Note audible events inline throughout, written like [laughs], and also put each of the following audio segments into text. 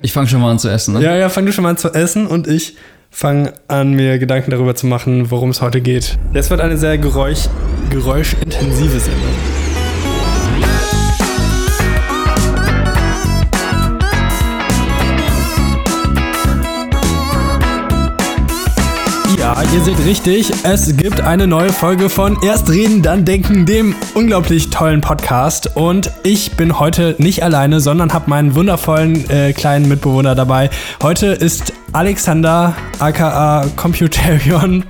Ich fange schon mal an zu essen, ne? Ja, ja, fang du schon mal an zu essen und ich fange an, mir Gedanken darüber zu machen, worum es heute geht. Das wird eine sehr geräusch, geräuschintensive Sendung. Ja, ihr seht richtig, es gibt eine neue Folge von Erst reden, dann denken, dem unglaublich tollen Podcast. Und ich bin heute nicht alleine, sondern habe meinen wundervollen äh, kleinen Mitbewohner dabei. Heute ist Alexander, aka Computarion,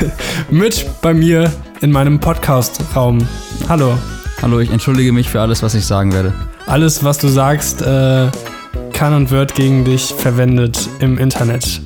[laughs] mit bei mir in meinem Podcast-Raum. Hallo. Hallo, ich entschuldige mich für alles, was ich sagen werde. Alles, was du sagst, äh, kann und wird gegen dich verwendet im Internet.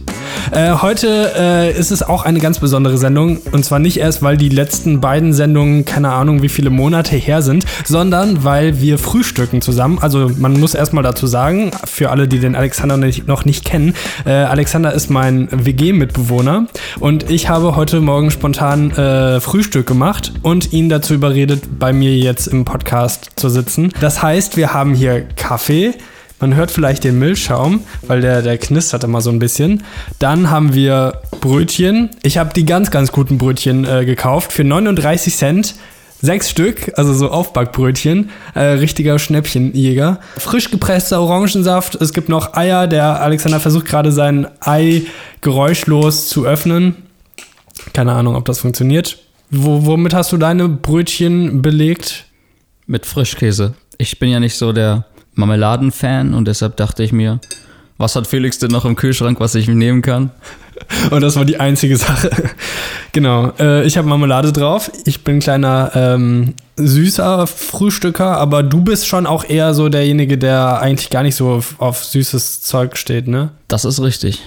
Äh, heute äh, ist es auch eine ganz besondere Sendung. Und zwar nicht erst, weil die letzten beiden Sendungen, keine Ahnung, wie viele Monate her sind, sondern weil wir frühstücken zusammen. Also man muss erstmal dazu sagen, für alle, die den Alexander noch nicht kennen, äh, Alexander ist mein WG-Mitbewohner und ich habe heute Morgen spontan äh, Frühstück gemacht und ihn dazu überredet, bei mir jetzt im Podcast zu sitzen. Das heißt, wir haben hier Kaffee, man hört vielleicht den Milchschaum, weil der, der knistert immer so ein bisschen. Dann haben wir Brötchen. Ich habe die ganz, ganz guten Brötchen äh, gekauft für 39 Cent. Sechs Stück, also so Aufbackbrötchen. Äh, richtiger Schnäppchenjäger. Frisch gepresster Orangensaft. Es gibt noch Eier. Der Alexander versucht gerade sein Ei geräuschlos zu öffnen. Keine Ahnung, ob das funktioniert. Wo, womit hast du deine Brötchen belegt? Mit Frischkäse. Ich bin ja nicht so der Marmeladen-Fan und deshalb dachte ich mir, was hat Felix denn noch im Kühlschrank, was ich nehmen kann? [laughs] Und das war die einzige Sache. [laughs] genau. Äh, ich habe Marmelade drauf. Ich bin kleiner ähm, süßer Frühstücker, aber du bist schon auch eher so derjenige, der eigentlich gar nicht so auf, auf süßes Zeug steht, ne? Das ist richtig.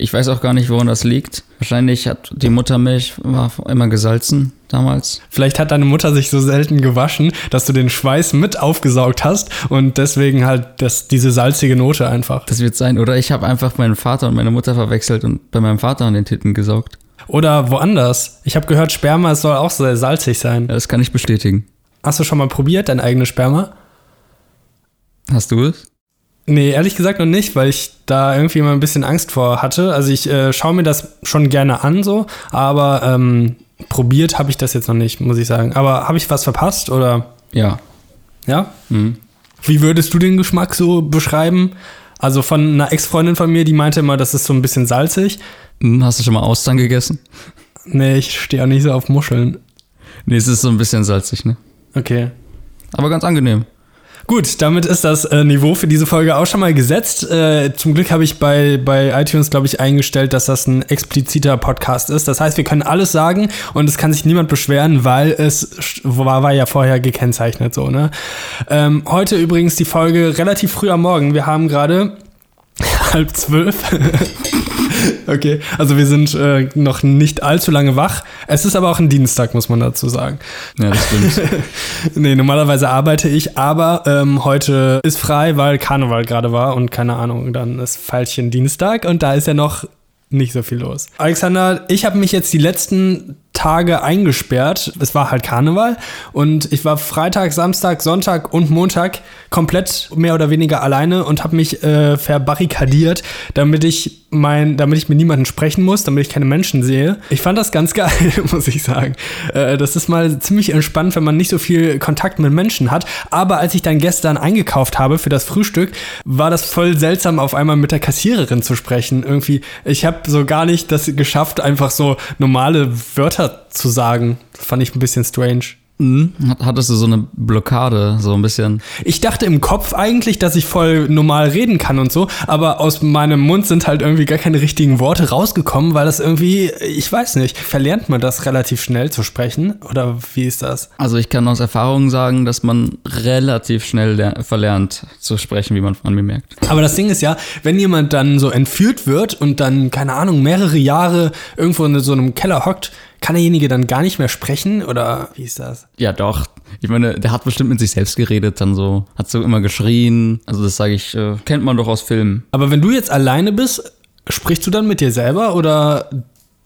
Ich weiß auch gar nicht, woran das liegt. Wahrscheinlich hat die Muttermilch war immer gesalzen damals. Vielleicht hat deine Mutter sich so selten gewaschen, dass du den Schweiß mit aufgesaugt hast und deswegen halt das, diese salzige Note einfach. Das wird sein. Oder ich habe einfach meinen Vater und meine Mutter verwechselt und bei meinem Vater an den Titten gesaugt. Oder woanders. Ich habe gehört, Sperma soll auch sehr salzig sein. Ja, das kann ich bestätigen. Hast du schon mal probiert, dein eigenes Sperma? Hast du es? Nee, ehrlich gesagt noch nicht, weil ich da irgendwie mal ein bisschen Angst vor hatte. Also ich äh, schaue mir das schon gerne an, so, aber ähm, probiert habe ich das jetzt noch nicht, muss ich sagen. Aber habe ich was verpasst oder? Ja. Ja? Mhm. Wie würdest du den Geschmack so beschreiben? Also von einer Ex-Freundin von mir, die meinte immer, das ist so ein bisschen salzig. Hm, hast du schon mal Austern gegessen? Nee, ich stehe auch nicht so auf Muscheln. Nee, es ist so ein bisschen salzig, ne? Okay. Aber ganz angenehm. Gut, damit ist das äh, Niveau für diese Folge auch schon mal gesetzt. Äh, zum Glück habe ich bei, bei iTunes, glaube ich, eingestellt, dass das ein expliziter Podcast ist. Das heißt, wir können alles sagen und es kann sich niemand beschweren, weil es war, war ja vorher gekennzeichnet so. Ne? Ähm, heute übrigens die Folge relativ früh am Morgen. Wir haben gerade [laughs] halb zwölf. Okay, also wir sind äh, noch nicht allzu lange wach. Es ist aber auch ein Dienstag, muss man dazu sagen. Ja, das stimmt. [laughs] nee, normalerweise arbeite ich, aber ähm, heute ist frei, weil Karneval gerade war und keine Ahnung, dann ist Pfeilchen Dienstag und da ist ja noch nicht so viel los. Alexander, ich habe mich jetzt die letzten Tage eingesperrt. Es war halt Karneval und ich war Freitag, Samstag, Sonntag und Montag komplett mehr oder weniger alleine und habe mich äh, verbarrikadiert, damit ich mein, damit ich mit niemandem sprechen muss, damit ich keine Menschen sehe. Ich fand das ganz [laughs] geil, muss ich sagen. Äh, das ist mal ziemlich entspannt, wenn man nicht so viel Kontakt mit Menschen hat. Aber als ich dann gestern eingekauft habe für das Frühstück, war das voll seltsam, auf einmal mit der Kassiererin zu sprechen. Irgendwie, ich habe so gar nicht das geschafft, einfach so normale Wörter zu sagen. fand ich ein bisschen strange. Mhm. Hattest du so eine Blockade, so ein bisschen? Ich dachte im Kopf eigentlich, dass ich voll normal reden kann und so, aber aus meinem Mund sind halt irgendwie gar keine richtigen Worte rausgekommen, weil das irgendwie, ich weiß nicht, verlernt man das relativ schnell zu sprechen oder wie ist das? Also ich kann aus Erfahrung sagen, dass man relativ schnell verlernt zu sprechen, wie man an mir merkt. Aber das Ding ist ja, wenn jemand dann so entführt wird und dann, keine Ahnung, mehrere Jahre irgendwo in so einem Keller hockt, kann derjenige dann gar nicht mehr sprechen oder wie ist das? Ja, doch. Ich meine, der hat bestimmt mit sich selbst geredet, dann so, hat so immer geschrien. Also das sage ich, äh, kennt man doch aus Filmen. Aber wenn du jetzt alleine bist, sprichst du dann mit dir selber oder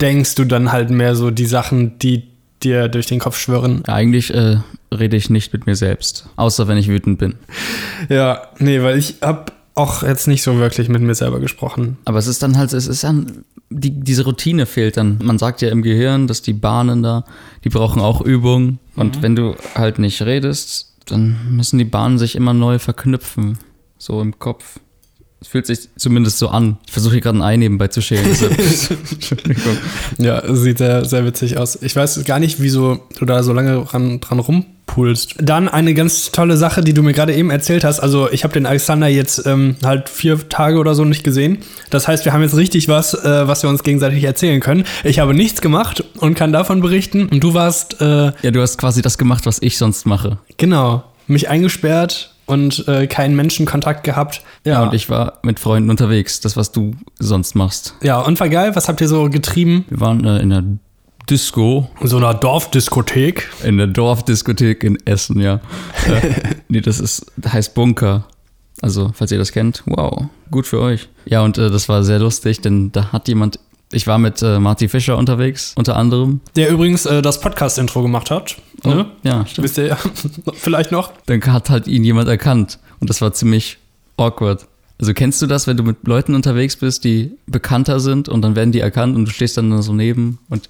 denkst du dann halt mehr so die Sachen, die dir durch den Kopf schwirren? Ja, eigentlich äh, rede ich nicht mit mir selbst, außer wenn ich wütend bin. Ja, nee, weil ich hab auch jetzt nicht so wirklich mit mir selber gesprochen. Aber es ist dann halt, es ist dann, die, diese Routine fehlt dann. Man sagt ja im Gehirn, dass die Bahnen da, die brauchen auch Übung. Und wenn du halt nicht redest, dann müssen die Bahnen sich immer neu verknüpfen. So im Kopf. Es fühlt sich zumindest so an. Ich versuche hier gerade ein Ei nebenbei zu schälen. [laughs] Entschuldigung. Ja, sieht sehr, sehr witzig aus. Ich weiß gar nicht, wieso du da so lange dran, dran rumpulst. Dann eine ganz tolle Sache, die du mir gerade eben erzählt hast. Also ich habe den Alexander jetzt ähm, halt vier Tage oder so nicht gesehen. Das heißt, wir haben jetzt richtig was, äh, was wir uns gegenseitig erzählen können. Ich habe nichts gemacht und kann davon berichten. Und du warst, äh, Ja, du hast quasi das gemacht, was ich sonst mache. genau, mich eingesperrt und äh, keinen Menschenkontakt gehabt. Ja, und ich war mit Freunden unterwegs. Das, was du sonst machst. Ja, und war geil. Was habt ihr so getrieben? Wir waren äh, in der Disco, In so einer Dorfdiskothek. in der Dorfdiskothek in Essen, ja. [laughs] äh, nee, das ist, heißt Bunker. Also, falls ihr das kennt, wow, gut für euch. Ja, und äh, das war sehr lustig, denn da hat jemand, ich war mit äh, Marty Fischer unterwegs, unter anderem. Der übrigens äh, das Podcast-Intro gemacht hat. Ne? Ja, stimmt. Wisst ihr ja [laughs] vielleicht noch? Dann hat halt ihn jemand erkannt. Und das war ziemlich awkward. Also kennst du das, wenn du mit Leuten unterwegs bist, die bekannter sind und dann werden die erkannt und du stehst dann da so neben und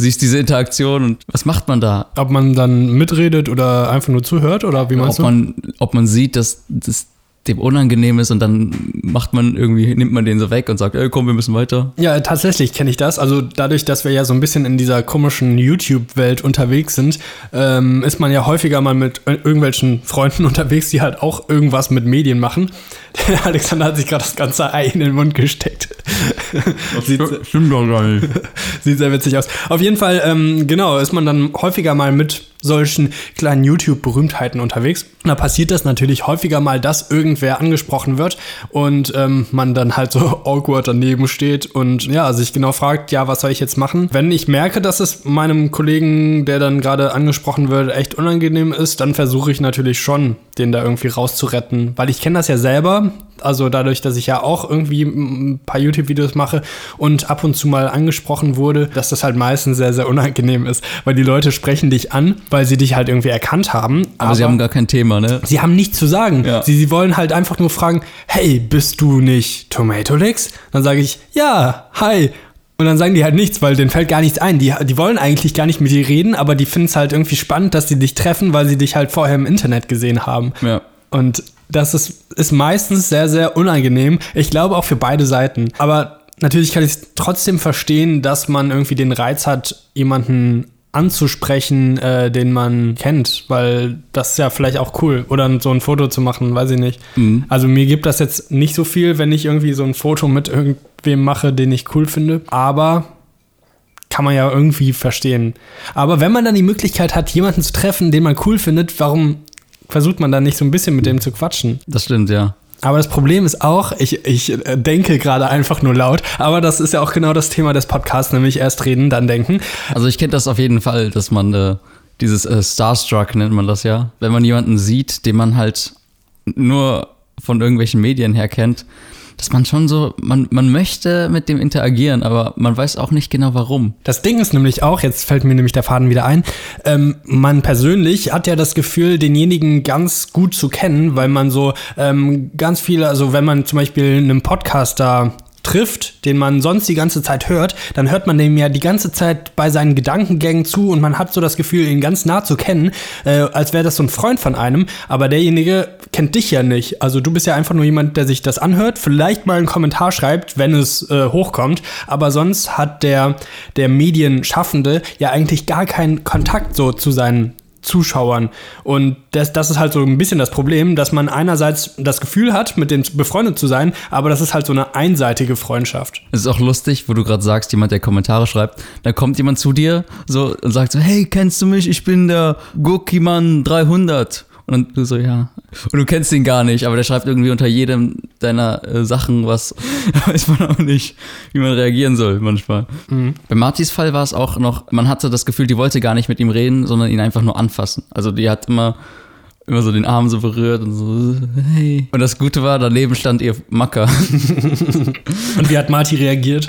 siehst diese Interaktion und was macht man da? Ob man dann mitredet oder einfach nur zuhört oder wie meinst ob du? man, ob man sieht, dass das dem unangenehm ist und dann macht man irgendwie, nimmt man den so weg und sagt, ey, komm, wir müssen weiter. Ja, tatsächlich kenne ich das. Also dadurch, dass wir ja so ein bisschen in dieser komischen YouTube-Welt unterwegs sind, ähm, ist man ja häufiger mal mit ir- irgendwelchen Freunden [laughs] unterwegs, die halt auch irgendwas mit Medien machen. Der [laughs] Alexander hat sich gerade das ganze Ei in den Mund gesteckt. Sieht, stimmt doch gar nicht. [laughs] Sieht sehr witzig aus. Auf jeden Fall, ähm, genau, ist man dann häufiger mal mit solchen kleinen YouTube-Berühmtheiten unterwegs. Da passiert das natürlich häufiger mal, dass irgendwer angesprochen wird und ähm, man dann halt so [laughs] awkward daneben steht und ja, sich genau fragt, ja, was soll ich jetzt machen? Wenn ich merke, dass es meinem Kollegen, der dann gerade angesprochen wird, echt unangenehm ist, dann versuche ich natürlich schon, den da irgendwie rauszuretten, weil ich kenne das ja selber. Also dadurch, dass ich ja auch irgendwie ein paar YouTube-Videos mache und ab und zu mal angesprochen wurde, dass das halt meistens sehr, sehr unangenehm ist, weil die Leute sprechen dich an, weil sie dich halt irgendwie erkannt haben. Aber, sie haben gar kein Thema, ne? Sie haben nichts zu sagen. Ja. Sie, sie wollen halt einfach nur fragen, hey, bist du nicht Tomato Licks? Dann sage ich, ja, hi. Und dann sagen die halt nichts, weil denen fällt gar nichts ein. Die, die wollen eigentlich gar nicht mit dir reden, aber die finden es halt irgendwie spannend, dass sie dich treffen, weil sie dich halt vorher im Internet gesehen haben. Ja. Und das ist, ist meistens sehr, sehr unangenehm. Ich glaube auch für beide Seiten. Aber natürlich kann ich es trotzdem verstehen, dass man irgendwie den Reiz hat, jemanden anzusprechen, äh, den man kennt, weil das ist ja vielleicht auch cool. Oder so ein Foto zu machen, weiß ich nicht. Mhm. Also mir gibt das jetzt nicht so viel, wenn ich irgendwie so ein Foto mit irgendwem mache, den ich cool finde. Aber kann man ja irgendwie verstehen. Aber wenn man dann die Möglichkeit hat, jemanden zu treffen, den man cool findet, warum versucht man dann nicht so ein bisschen mit dem zu quatschen? Das stimmt, ja. Aber das Problem ist auch, ich, ich äh, denke gerade einfach nur laut, aber das ist ja auch genau das Thema des Podcasts, nämlich erst reden, dann denken. Also ich kenne das auf jeden Fall, dass man äh, dieses äh, Starstruck nennt man das ja. Wenn man jemanden sieht, den man halt nur von irgendwelchen Medien her kennt, dass man schon so, man, man möchte mit dem interagieren, aber man weiß auch nicht genau warum. Das Ding ist nämlich auch, jetzt fällt mir nämlich der Faden wieder ein, ähm, man persönlich hat ja das Gefühl, denjenigen ganz gut zu kennen, weil man so ähm, ganz viele, also wenn man zum Beispiel einen Podcaster trifft, den man sonst die ganze Zeit hört, dann hört man dem ja die ganze Zeit bei seinen Gedankengängen zu und man hat so das Gefühl, ihn ganz nah zu kennen, äh, als wäre das so ein Freund von einem, aber derjenige kennt dich ja nicht. Also du bist ja einfach nur jemand, der sich das anhört, vielleicht mal einen Kommentar schreibt, wenn es äh, hochkommt, aber sonst hat der, der Medienschaffende ja eigentlich gar keinen Kontakt so zu seinen Zuschauern. Und das, das ist halt so ein bisschen das Problem, dass man einerseits das Gefühl hat, mit dem befreundet zu sein, aber das ist halt so eine einseitige Freundschaft. Es ist auch lustig, wo du gerade sagst, jemand, der Kommentare schreibt, da kommt jemand zu dir so und sagt so, hey, kennst du mich? Ich bin der Gurkiman 300. Und du so, ja. Und du kennst ihn gar nicht, aber der schreibt irgendwie unter jedem deiner äh, Sachen was. [laughs] weiß man auch nicht, wie man reagieren soll manchmal. Bei Martis Fall war es auch noch, man hatte das Gefühl, die wollte gar nicht mit ihm reden, sondern ihn einfach nur anfassen. Also die hat immer immer so den Arm so berührt und so, hey. Und das Gute war, daneben stand ihr Macker. [laughs] Und wie hat Marty reagiert?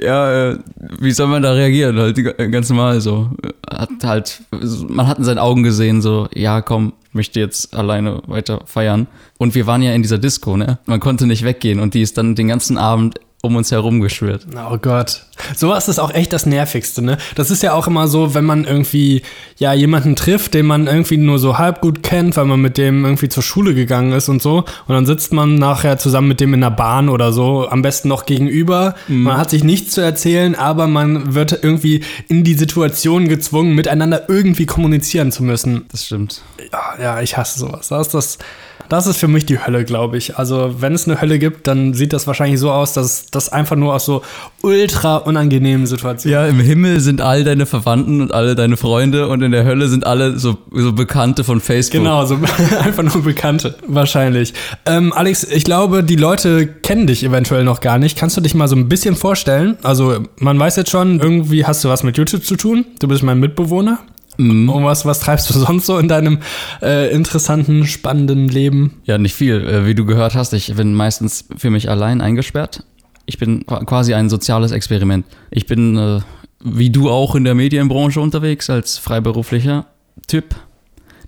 Ja, äh, wie soll man da reagieren? Halt die- ganz normal so. Hat halt, man hat in seinen Augen gesehen, so, ja, komm, möchte jetzt alleine weiter feiern. Und wir waren ja in dieser Disco, ne? Man konnte nicht weggehen und die ist dann den ganzen Abend um uns herum geschwirrt. Oh Gott. Sowas ist auch echt das Nervigste, ne? Das ist ja auch immer so, wenn man irgendwie, ja, jemanden trifft, den man irgendwie nur so halb gut kennt, weil man mit dem irgendwie zur Schule gegangen ist und so. Und dann sitzt man nachher zusammen mit dem in der Bahn oder so, am besten noch gegenüber. Mhm. Man hat sich nichts zu erzählen, aber man wird irgendwie in die Situation gezwungen, miteinander irgendwie kommunizieren zu müssen. Das stimmt. Ja, ja ich hasse sowas. Das ist das das ist für mich die Hölle, glaube ich. Also, wenn es eine Hölle gibt, dann sieht das wahrscheinlich so aus, dass das einfach nur aus so ultra unangenehmen Situationen. Ja, im Himmel sind all deine Verwandten und alle deine Freunde und in der Hölle sind alle so, so Bekannte von Facebook. Genau, so [laughs] einfach nur Bekannte, wahrscheinlich. Ähm, Alex, ich glaube, die Leute kennen dich eventuell noch gar nicht. Kannst du dich mal so ein bisschen vorstellen? Also, man weiß jetzt schon, irgendwie hast du was mit YouTube zu tun. Du bist mein Mitbewohner. Mhm. Und was, was treibst du sonst so in deinem äh, interessanten, spannenden Leben? Ja, nicht viel. Äh, wie du gehört hast, ich bin meistens für mich allein eingesperrt. Ich bin quasi ein soziales Experiment. Ich bin, äh, wie du auch, in der Medienbranche unterwegs als freiberuflicher Typ.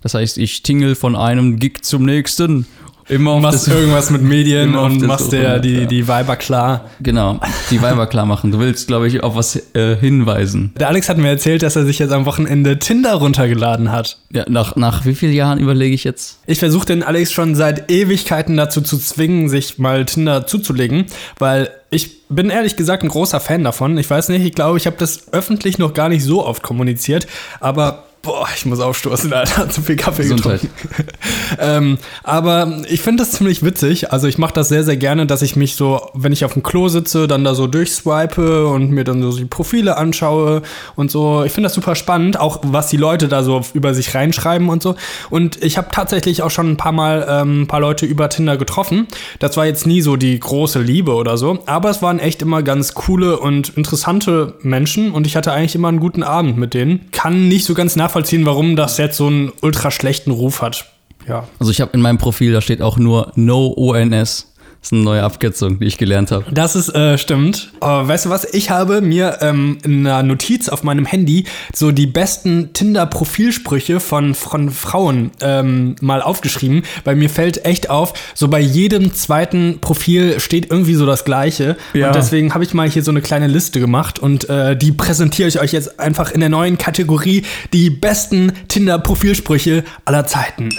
Das heißt, ich tingle von einem Gig zum nächsten Immer machst irgendwas mit Medien und machst dir die, die Weiber klar. Genau, die Weiber klar machen. Du willst, glaube ich, auf was äh, hinweisen. Der Alex hat mir erzählt, dass er sich jetzt am Wochenende Tinder runtergeladen hat. Ja, nach, nach wie vielen Jahren überlege ich jetzt? Ich versuche den Alex schon seit Ewigkeiten dazu zu zwingen, sich mal Tinder zuzulegen, weil ich bin ehrlich gesagt ein großer Fan davon. Ich weiß nicht, ich glaube, ich habe das öffentlich noch gar nicht so oft kommuniziert, aber Boah, ich muss aufstoßen, Alter. Zu viel Kaffee Gesundheit. getrunken. [laughs] ähm, aber ich finde das ziemlich witzig. Also ich mache das sehr, sehr gerne, dass ich mich so, wenn ich auf dem Klo sitze, dann da so durchswipe und mir dann so die Profile anschaue und so. Ich finde das super spannend, auch was die Leute da so über sich reinschreiben und so. Und ich habe tatsächlich auch schon ein paar Mal ähm, ein paar Leute über Tinder getroffen. Das war jetzt nie so die große Liebe oder so, aber es waren echt immer ganz coole und interessante Menschen und ich hatte eigentlich immer einen guten Abend mit denen. Kann nicht so ganz nach nachvollziehen, warum das jetzt so einen ultra schlechten Ruf hat. Ja. Also ich habe in meinem Profil, da steht auch nur No ONS. Das ist eine neue Abkürzung, die ich gelernt habe. Das ist, äh, stimmt. Aber weißt du was? Ich habe mir ähm, in einer Notiz auf meinem Handy so die besten Tinder-Profilsprüche von, von Frauen ähm, mal aufgeschrieben, weil mir fällt echt auf, so bei jedem zweiten Profil steht irgendwie so das Gleiche. Ja. Und deswegen habe ich mal hier so eine kleine Liste gemacht und äh, die präsentiere ich euch jetzt einfach in der neuen Kategorie die besten Tinder-Profilsprüche aller Zeiten.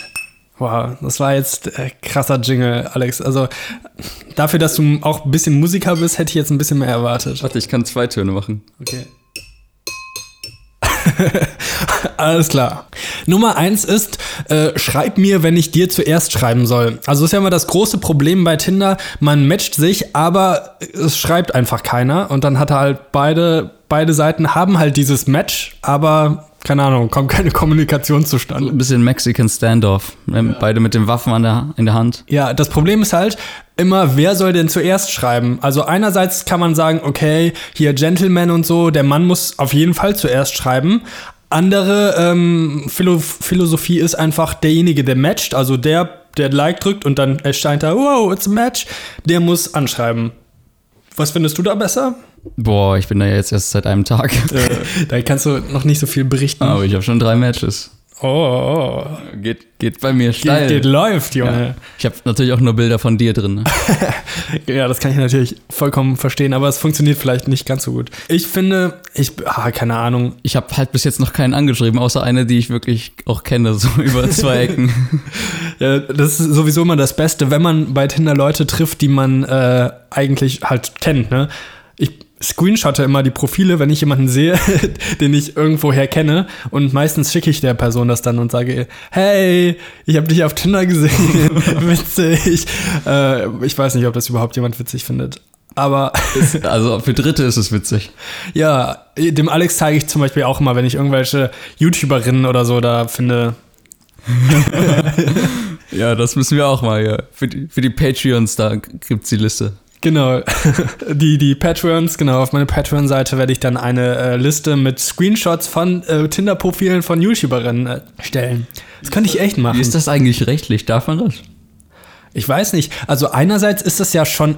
Wow, das war jetzt äh, krasser Jingle, Alex. Also dafür, dass du auch ein bisschen Musiker bist, hätte ich jetzt ein bisschen mehr erwartet. Warte, ich kann zwei Töne machen. Okay. [laughs] Alles klar. Nummer eins ist, äh, schreib mir, wenn ich dir zuerst schreiben soll. Also ist ja immer das große Problem bei Tinder. Man matcht sich, aber es schreibt einfach keiner. Und dann hat er halt beide, beide Seiten haben halt dieses Match, aber keine Ahnung, kommt keine Kommunikation zustande. Ein bisschen Mexican Standoff. Ja. Beide mit den Waffen an der, in der Hand. Ja, das Problem ist halt immer, wer soll denn zuerst schreiben? Also einerseits kann man sagen, okay, hier Gentleman und so, der Mann muss auf jeden Fall zuerst schreiben. Andere ähm, Philo Philosophie ist einfach derjenige, der matcht, also der, der Like drückt und dann erscheint da, wow, it's a match, der muss anschreiben. Was findest du da besser? Boah, ich bin da jetzt erst seit einem Tag. Äh, da kannst du noch nicht so viel berichten. Aber ich habe schon drei Matches. Oh, oh. Geht, geht bei mir steil. Geht, geht läuft, Junge. Ja. Ich habe natürlich auch nur Bilder von dir drin. Ne? [laughs] ja, das kann ich natürlich vollkommen verstehen, aber es funktioniert vielleicht nicht ganz so gut. Ich finde, ich, ah, keine Ahnung. Ich habe halt bis jetzt noch keinen angeschrieben, außer eine, die ich wirklich auch kenne, so [laughs] über zwei Ecken. [laughs] ja, das ist sowieso immer das Beste, wenn man bei Tinder Leute trifft, die man äh, eigentlich halt kennt, ne? Ich screenshotte immer die Profile, wenn ich jemanden sehe, [laughs] den ich irgendwoher kenne. Und meistens schicke ich der Person das dann und sage, hey, ich habe dich auf Tinder gesehen. [laughs] witzig. Äh, ich weiß nicht, ob das überhaupt jemand witzig findet. Aber. [laughs] also für Dritte ist es witzig. Ja, dem Alex zeige ich zum Beispiel auch immer, wenn ich irgendwelche YouTuberinnen oder so da finde. ja, das müssen wir auch mal, ja. Für die, für die Patreons, da gibt es die Liste. Genau. [laughs] Die, die Patrons, genau, auf meiner Patreon-Seite werde ich dann eine äh, Liste mit Screenshots von äh, Tinder-Profilen von YouTuberinnen äh, stellen. Das könnte ich echt machen. Wie ist das eigentlich rechtlich? Darf man das? Ich weiß nicht. Also einerseits ist das ja schon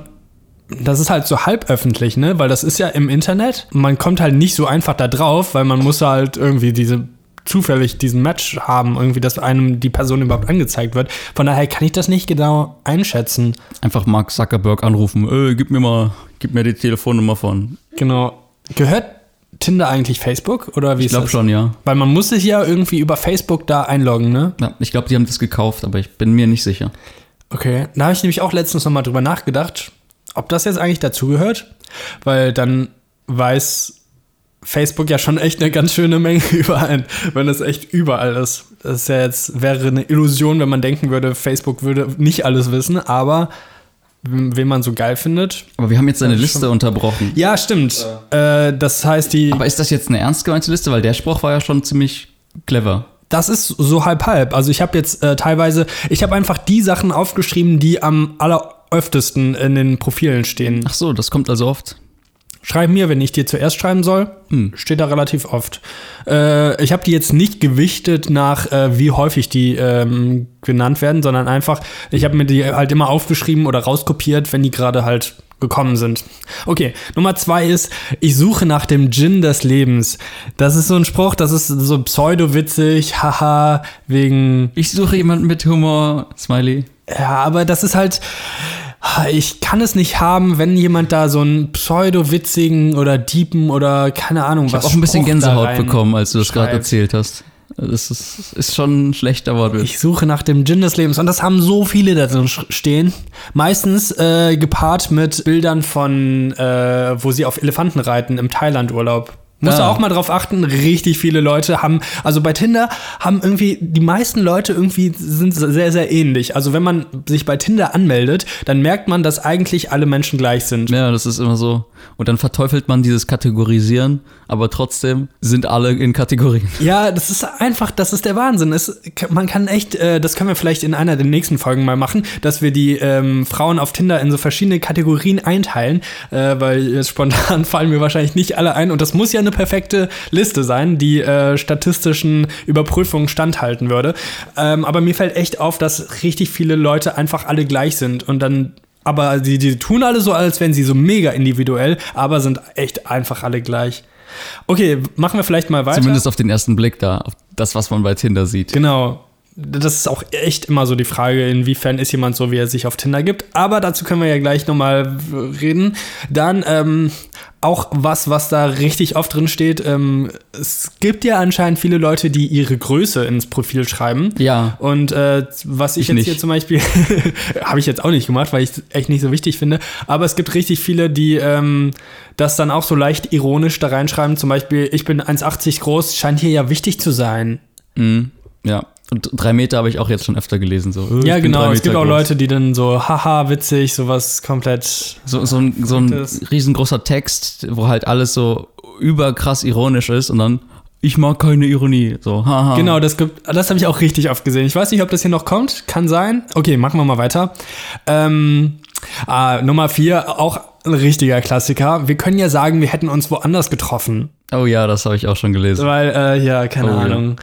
das ist halt so halb öffentlich, ne? Weil das ist ja im Internet. Man kommt halt nicht so einfach da drauf, weil man muss halt irgendwie diese zufällig diesen Match haben, irgendwie, dass einem die Person überhaupt angezeigt wird. Von daher kann ich das nicht genau einschätzen. Einfach Mark Zuckerberg anrufen, äh, gib mir mal, gib mir die Telefonnummer von. Genau. Gehört Tinder eigentlich Facebook oder wie Ich ist glaube das? schon, ja. Weil man muss sich ja irgendwie über Facebook da einloggen, ne? ja. Ich glaube, die haben das gekauft, aber ich bin mir nicht sicher. Okay. Da habe ich nämlich auch letztens nochmal drüber nachgedacht, ob das jetzt eigentlich dazugehört. Weil dann weiß Facebook ja schon echt eine ganz schöne Menge [laughs] über einen, wenn das echt überall ist. Das ist ja jetzt, wäre eine Illusion, wenn man denken würde, Facebook würde nicht alles wissen, aber wen man so geil findet. Aber wir haben jetzt eine Ja, Liste schon. unterbrochen. Ja, stimmt. Äh, das heißt, die. Aber ist das jetzt eine ernst gemeinte Liste? Weil der Spruch war ja schon ziemlich clever. Das ist so halb halb. Also ich habe jetzt äh, teilweise, ich habe einfach die Sachen aufgeschrieben, die am alleröftesten in den Profilen stehen. Ach so, das kommt also oft. Schreib mir, wenn ich dir zuerst schreiben soll. Hm. Steht da relativ oft. Äh, ich habe die jetzt nicht gewichtet nach, äh, wie häufig die ähm, genannt werden, sondern einfach, ich habe mir die halt immer aufgeschrieben oder rauskopiert, wenn die gerade halt gekommen sind. Okay, Nummer zwei ist, ich suche nach dem Gin des Lebens. Das ist so ein Spruch, das ist so pseudo-witzig, haha, wegen Ich suche jemanden mit Humor, Smiley. ja, aber das ist halt. Ich kann es nicht haben, wenn jemand da so einen pseudo-witzigen oder diepen oder keine Ahnung Ich was. habe auch ein bisschen Spruch Gänsehaut bekommen, als du das gerade erzählt hast. Das ist, ist schon ein schlechter Wortwitz. Ich suche nach dem Gin des Lebens und das haben so viele da drin stehen. Meistens äh, gepaart mit Bildern von, äh, wo sie auf Elefanten reiten im Thailand-Urlaub. Musst du Ah. auch mal drauf achten, richtig viele Leute haben, also bei Tinder haben irgendwie, die meisten Leute irgendwie sind sehr, sehr ähnlich. Also wenn man sich bei Tinder anmeldet, dann merkt man, dass eigentlich alle Menschen gleich sind. Ja, das ist immer so. Und dann verteufelt man dieses Kategorisieren, aber trotzdem sind alle in Kategorien. [laughs] Ja, das ist einfach, das ist der Wahnsinn. Es, man kann echt, äh, das können wir vielleicht in einer der nächsten Folgen mal machen, dass wir die ähm, Frauen auf Tinder in so verschiedene Kategorien einteilen, äh, weil jetzt spontan [laughs] fallen mir wahrscheinlich nicht alle ein. Und das muss ja eine perfekte Liste sein, die äh, statistischen Überprüfungen standhalten würde. Ähm, aber mir fällt echt auf, dass richtig viele Leute einfach alle gleich sind und dann aber die, die tun alle so, als wären sie so mega individuell, aber sind echt einfach alle gleich. Okay, machen wir vielleicht mal weiter. Zumindest auf den ersten Blick da, auf das, was man bei Tinder sieht. Genau. Das ist auch echt immer so die Frage, inwiefern ist jemand so, wie er sich auf Tinder gibt. Aber dazu können wir ja gleich nochmal reden. Dann ähm, auch was, was da richtig oft drin steht. Ähm, es gibt ja anscheinend viele Leute, die ihre Größe ins Profil schreiben. Ja. Und äh, was ich, Ich jetzt nicht. hier zum Beispiel, [laughs] habe ich jetzt auch nicht gemacht, weil ich es echt nicht so wichtig finde. Aber es gibt richtig viele, die ähm, das dann auch so leicht ironisch da reinschreiben. Zum Beispiel, ich bin 1,80 groß, scheint hier ja wichtig zu sein. Mhm. Ja. Und drei Meter habe ich auch jetzt schon öfter gelesen. So, äh, Ja, genau. Es gibt Meter auch groß. Leute, die dann so, haha, witzig, sowas komplett. So, so ein, so ein riesengroßer Text, wo halt alles so überkrass ironisch ist und dann, ich mag keine Ironie. So, haha. Genau, das gibt, das habe ich auch richtig oft gesehen. Ich weiß nicht, ob das hier noch kommt. Kann sein. Okay, machen wir mal weiter. Ähm, ah, Nummer vier, auch ein richtiger Klassiker. Wir können ja sagen, wir hätten uns woanders getroffen. Oh ja, das habe ich auch schon gelesen. Weil, äh, ja, keine Oh, ja. Ahnung.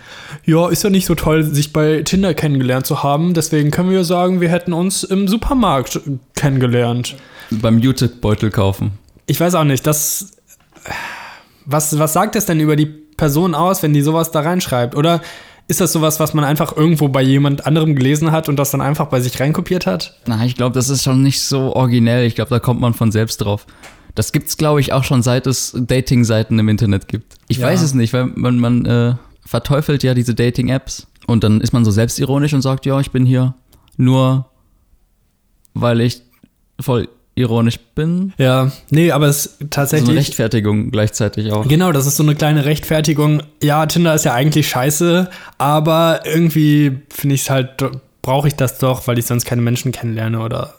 Ja. ist ja nicht so toll, sich bei Tinder kennengelernt zu haben. Deswegen können wir sagen, wir hätten uns im Supermarkt kennengelernt. Beim Jutebeutel kaufen. Ich weiß auch nicht, das. Was, was sagt das denn über die Person aus, wenn die sowas da reinschreibt? Oder ist das sowas, was man einfach irgendwo bei jemand anderem gelesen hat und das dann einfach bei sich reinkopiert hat? Na, ich glaube, das ist schon nicht so originell. Ich glaube, da kommt man von selbst drauf. Das gibt's, glaube ich, auch schon seit es Dating-Seiten im Internet gibt. Ich Ja. weiß es nicht, weil man, man äh, verteufelt ja diese Dating-Apps und dann ist man so selbstironisch und sagt, ja, ich bin hier nur, weil ich voll ironisch bin. Ja, nee, aber es ist So eine tatsächlich. Rechtfertigung gleichzeitig auch. Genau, das ist so eine kleine Rechtfertigung. Ja, Tinder ist ja eigentlich scheiße, aber irgendwie finde ich es halt, brauche ich das doch, weil ich sonst keine Menschen kennenlerne oder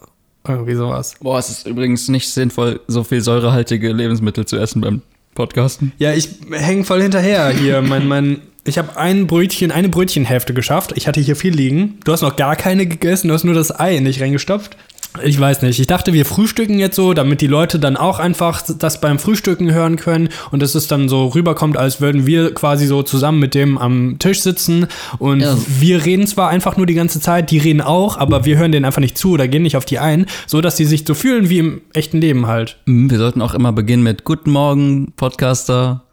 irgendwie sowas. Boah, es ist übrigens nicht sinnvoll, so viel säurehaltige Lebensmittel zu essen beim Podcasten. Ja, ich hänge voll hinterher hier. mein, mein, ich habe ein Brötchen, eine Brötchenhälfte geschafft. Ich hatte hier viel liegen. Du hast noch gar keine gegessen, du hast nur das Ei nicht reingestopft. Ich weiß nicht. Ich dachte, wir frühstücken jetzt so, damit die Leute dann auch einfach das beim Frühstücken hören können und dass es dann so rüberkommt, als würden wir quasi so zusammen mit dem am Tisch sitzen und Ja. wir reden zwar einfach nur die ganze Zeit, die reden auch, aber wir hören denen einfach nicht zu oder gehen nicht auf die ein, so dass sie sich so fühlen wie im echten Leben halt. Mhm, Wir sollten auch immer beginnen mit Guten Morgen, Podcaster.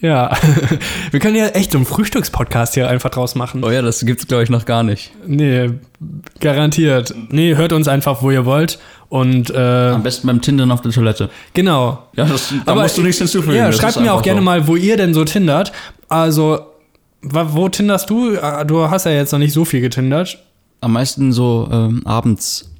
Ja. [laughs] Wir können ja echt so einen Frühstückspodcast hier einfach draus machen. Oh ja, das gibt's glaube ich noch gar nicht. Nee, garantiert. Nee, hört uns einfach, wo ihr wollt. Und äh, Am besten beim Tindern auf der Toilette. genau. Ja, das, da Aber musst du nichts hinzufügen. Ja, das schreibt mir auch gerne so. mal, wo ihr denn so tindert. Also, wo tinderst du? Ah, Du hast ja jetzt noch nicht so viel getindert. Am meisten so ähm, abends.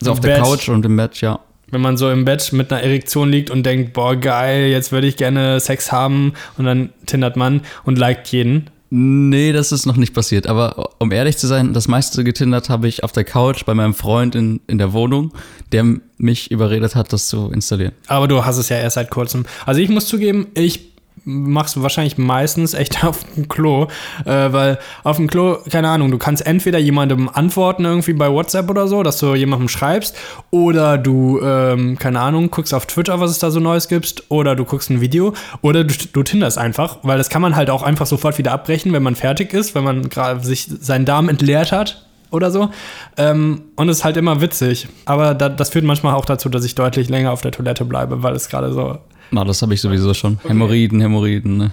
So Im auf der Bett. Couch und im Bett, ja. Wenn man so im Bett mit einer Erektion liegt und denkt, boah, geil, jetzt würde ich gerne Sex haben. Und dann tindert man und liked jeden. Nee, das ist noch nicht passiert. Aber um ehrlich zu sein, das meiste getindert habe ich auf der Couch bei meinem Freund in, in der Wohnung, der mich überredet hat, das zu installieren. Aber du hast es ja erst seit kurzem. Also ich muss zugeben, ich mach's wahrscheinlich meistens echt [laughs] auf dem Klo, äh, weil auf dem Klo, keine Ahnung, du kannst entweder jemandem antworten irgendwie bei WhatsApp oder so, dass du jemandem schreibst, oder du, ähm, keine Ahnung, guckst auf Twitter, was es da so Neues gibt, oder du guckst ein Video, oder du, du tinderst einfach, weil das kann man halt auch einfach sofort wieder abbrechen, wenn man fertig ist, wenn man gerade sich seinen Darm entleert hat oder so. Ähm, und es ist halt immer witzig. Aber da, das führt manchmal auch dazu, dass ich deutlich länger auf der Toilette bleibe, weil es gerade so. Na, das habe ich sowieso schon. Hämorrhoiden, Hämorrhoiden. Ne?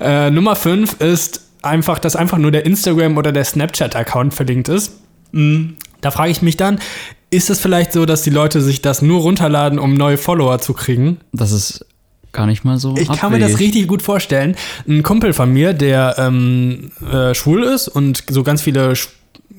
Äh, Nummer 5 ist einfach, dass einfach nur der Instagram- oder der Snapchat-Account verlinkt ist. Mm, Da frage ich mich dann, ist es vielleicht so, dass die Leute sich das nur runterladen, um neue Follower zu kriegen? Das ist gar nicht mal so. Ich kann mir das abwegig. richtig gut vorstellen. Ein Kumpel von mir, der ähm, äh, schwul ist und so ganz viele, sch-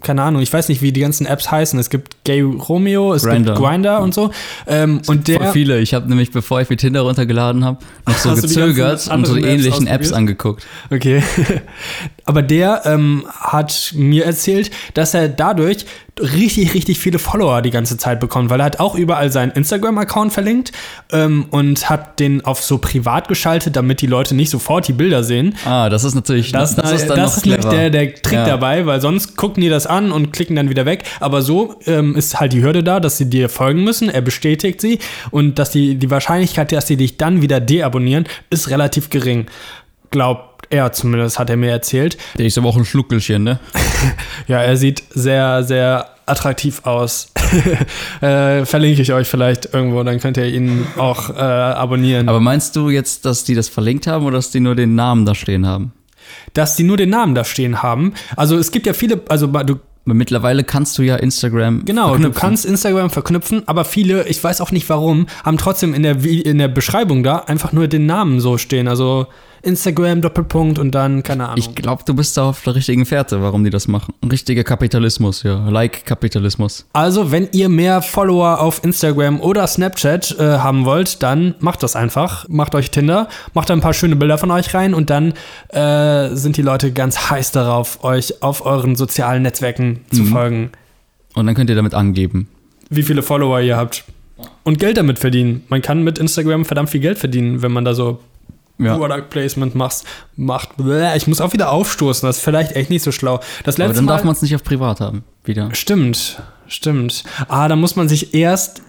keine Ahnung, ich weiß nicht, wie die ganzen Apps heißen. Es gibt Gay Romeo, es Grindr. gibt Grinder und so. Ähm, und der, Voll viele. Ich habe nämlich, bevor ich mir Tinder runtergeladen habe, noch [laughs] so gezögert und so Apps ähnlichen Apps ausprobiert? angeguckt. Okay. [laughs] Aber der ähm, hat mir erzählt, dass er dadurch richtig, richtig viele Follower die ganze Zeit bekommt, weil er hat auch überall seinen Instagram-Account verlinkt ähm, und hat den auf so privat geschaltet, damit die Leute nicht sofort die Bilder sehen. Ah, das ist natürlich. Das, das ist, dann das ist nämlich der, der Trick Ja. dabei, weil sonst gucken die das an und klicken dann wieder weg. Aber so ähm, ist halt die Hürde da, dass sie dir folgen müssen. Er bestätigt sie und dass die, die Wahrscheinlichkeit, dass sie dich dann wieder deabonnieren, ist relativ gering. Glaubt er zumindest, hat er mir erzählt. Der ist aber auch ein Schluckelchen, ne? [laughs] Ja, er sieht sehr, sehr attraktiv aus. [laughs] äh, verlinke ich euch vielleicht irgendwo, dann könnt ihr ihn auch äh, abonnieren. Aber meinst du jetzt, dass die das verlinkt haben oder dass die nur den Namen da stehen haben? Dass die nur den Namen da stehen haben. Also es gibt ja viele, also du Weil mittlerweile kannst du ja Instagram. Genau, verknüpfen. du kannst Instagram verknüpfen, aber viele, ich weiß auch nicht warum, haben trotzdem in der, in der Beschreibung da einfach nur den Namen so stehen. Also Instagram, Doppelpunkt und dann, keine Ahnung. Ich glaube, du bist da auf der richtigen Fährte, warum die das machen. Richtiger Kapitalismus, ja. Like-Kapitalismus. also, wenn ihr mehr Follower auf Instagram oder Snapchat äh, haben wollt, dann macht das einfach. Macht euch Tinder, macht da ein paar schöne Bilder von euch rein und dann äh, sind die Leute ganz heiß darauf, euch auf euren sozialen Netzwerken zu folgen. Und dann könnt ihr damit angeben. wie viele Follower ihr habt. Und Geld damit verdienen. Man kann mit Instagram verdammt viel Geld verdienen, wenn man da so Ja. Product Placement macht. macht. Ich muss auch wieder aufstoßen, das ist vielleicht echt nicht so schlau. Das Aber letzte dann Mal, darf man es nicht auf privat haben. Wieder. Stimmt, stimmt. Ah, da muss man sich erst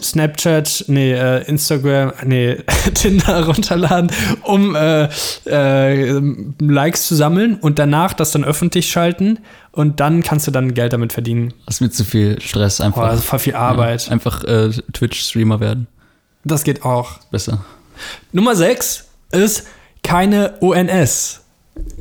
Snapchat, nee, äh, Instagram, nee, [laughs] Tinder runterladen, um äh, äh, Likes zu sammeln und danach das dann öffentlich schalten und dann kannst du dann Geld damit verdienen. Das ist mir zu viel Stress einfach. Boah, das ist voll viel Arbeit. Ja, einfach äh, Twitch-Streamer werden. Das geht auch. Besser. Nummer 6 ist keine ONS.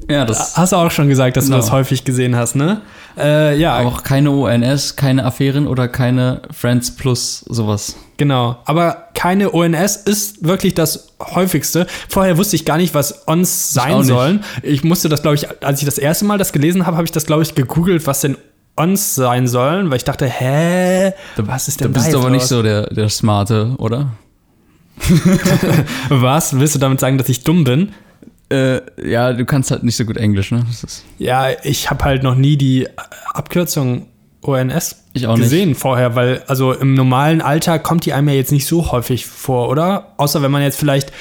Ja, das Hast du auch schon gesagt, dass Genau. du das häufig gesehen hast, ne? Äh, ja, auch keine ONS, keine Affären oder keine Friends Plus sowas. genau. Aber keine ONS ist wirklich das häufigste. Vorher wusste ich gar nicht, was ONS sein nicht. sollen. Ich musste das, glaube ich, als ich das erste Mal das gelesen habe, habe ich das, glaube ich, gegoogelt, was denn ONS sein sollen, weil ich dachte, hä, was ist Da denn bist da du jetzt aber nicht so der, der Smarte, oder? [laughs] Was? Willst du damit sagen, dass ich dumm bin? Äh, ja, du kannst halt nicht so gut Englisch, ne? Das ist Ja, ich habe halt noch nie die Abkürzung ONS Ich auch nicht. gesehen vorher, weil also im normalen Alltag kommt die einem ja jetzt nicht so häufig vor, oder? Außer wenn man jetzt vielleicht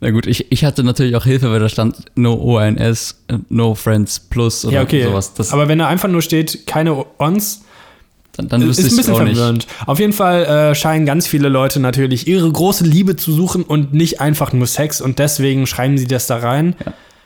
Na gut, ich, ich hatte natürlich auch Hilfe, weil da stand No ONS, äh, No Friends Plus oder ja okay, sowas. Das, aber wenn da einfach nur steht keine Ons, dann, dann ist wüsste ein ich es bisschen auch nicht. verwirrend. Auf jeden Fall äh, scheinen ganz viele Leute natürlich ihre große Liebe zu suchen und nicht einfach nur Sex und deswegen schreiben sie das da rein.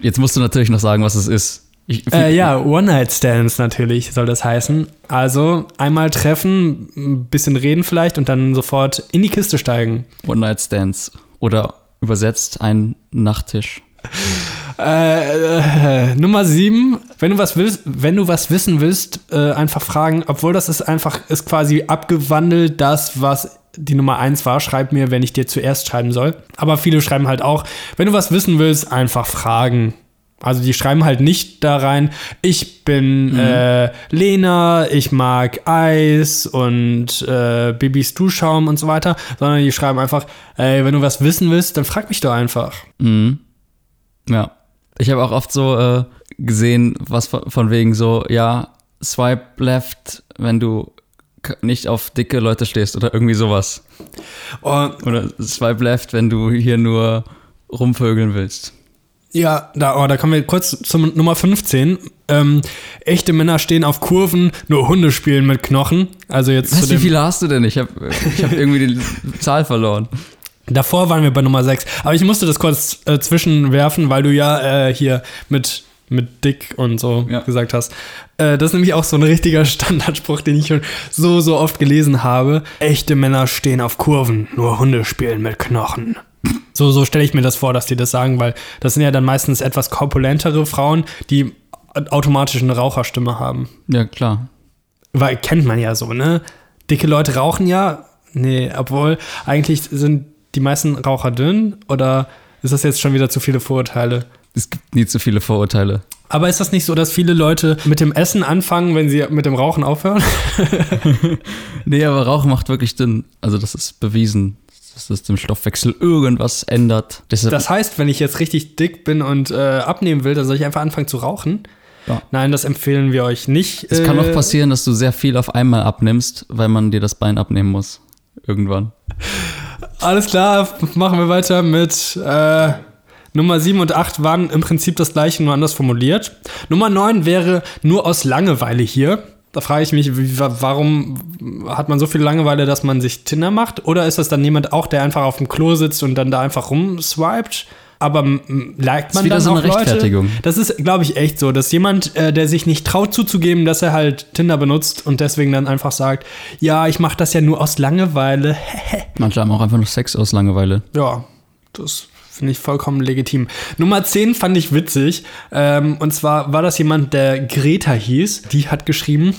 Jetzt musst du natürlich noch sagen, was es ist. Ich, Äh, ja, One-Night-Stands natürlich soll das heißen. Also einmal treffen, ein bisschen reden vielleicht und dann sofort in die Kiste steigen. One-Night-Stands. Oder übersetzt ein Nachttisch. [laughs] Äh, äh, Nummer sieben, wenn du was willst, wenn du was wissen willst, äh, einfach fragen, obwohl das ist einfach, ist quasi abgewandelt, das, was die Nummer eins war, schreib mir, wenn ich dir zuerst schreiben soll. Aber viele schreiben halt auch, wenn du was wissen willst, einfach fragen. Also die schreiben halt nicht da rein, ich bin äh, Lena, ich mag Eis und äh, Bibis Duschschaum und so weiter, sondern die schreiben einfach, ey, wenn du was wissen willst, dann frag mich doch einfach. Mhm. Ja. Ich habe auch oft so äh, gesehen, was von, von wegen so, ja, swipe left, wenn du nicht auf dicke Leute stehst oder irgendwie sowas. Und Oder swipe left, wenn du hier nur rumvögeln willst. Ja, da, oh, da kommen wir kurz zum Nummer 15. Ähm, echte Männer stehen auf Kurven, nur Hunde spielen mit Knochen. Also jetzt Was, wie viele hast du denn? Ich habe ich hab irgendwie die [laughs] Zahl verloren. Davor waren wir bei Nummer 6. Aber ich musste das kurz äh, zwischenwerfen, weil du ja äh, hier mit, mit Dick und so Ja. gesagt hast. Äh, das ist nämlich auch so ein richtiger [laughs] Standardspruch, den ich schon so, so oft gelesen habe. Echte Männer stehen auf Kurven, nur Hunde spielen mit Knochen. So, so stelle ich mir das vor, dass die das sagen, weil das sind ja dann meistens etwas korpulentere Frauen, die automatisch eine Raucherstimme haben. Ja, klar. Weil kennt man ja so, ne? Dicke Leute rauchen ja. Nee, obwohl eigentlich sind die meisten Raucher dünn oder ist das jetzt schon wieder zu viele Vorurteile? Es gibt nie zu viele Vorurteile. Aber ist das nicht so, dass viele Leute mit dem Essen anfangen, wenn sie mit dem Rauchen aufhören? [laughs] Nee, aber Rauchen macht wirklich dünn. Also das ist bewiesen, dass es dem Stoffwechsel irgendwas ändert. Deshalb, Das heißt, wenn ich jetzt richtig dick bin und äh, abnehmen will, dann soll ich einfach anfangen zu rauchen? Ja. Nein, das empfehlen wir euch nicht. es kann Äh, auch passieren, dass du sehr viel auf einmal abnimmst, weil man dir das Bein abnehmen muss. Irgendwann. Alles klar, machen wir weiter mit äh, Nummer 7 und 8 waren im Prinzip das gleiche, nur anders formuliert. Nummer 9 wäre nur aus Langeweile hier. Da frage ich mich, wie, wa- warum hat man so viel Langeweile, dass man sich Tinder macht? Oder ist das dann jemand auch, der einfach auf dem Klo sitzt und dann da einfach rumswiped? Aber liked man wieder dann so eine auch Leute? Rechtfertigung. Das ist, glaube ich, echt so, dass jemand, äh, der sich nicht traut zuzugeben, dass er halt Tinder benutzt und deswegen dann einfach sagt, ja, ich mache das ja nur aus Langeweile. [laughs] Manche haben auch einfach nur Sex aus Langeweile. Ja, das finde ich vollkommen legitim. Nummer 10 fand ich witzig. Ähm, und zwar war das jemand, der Greta hieß. Die hat geschrieben,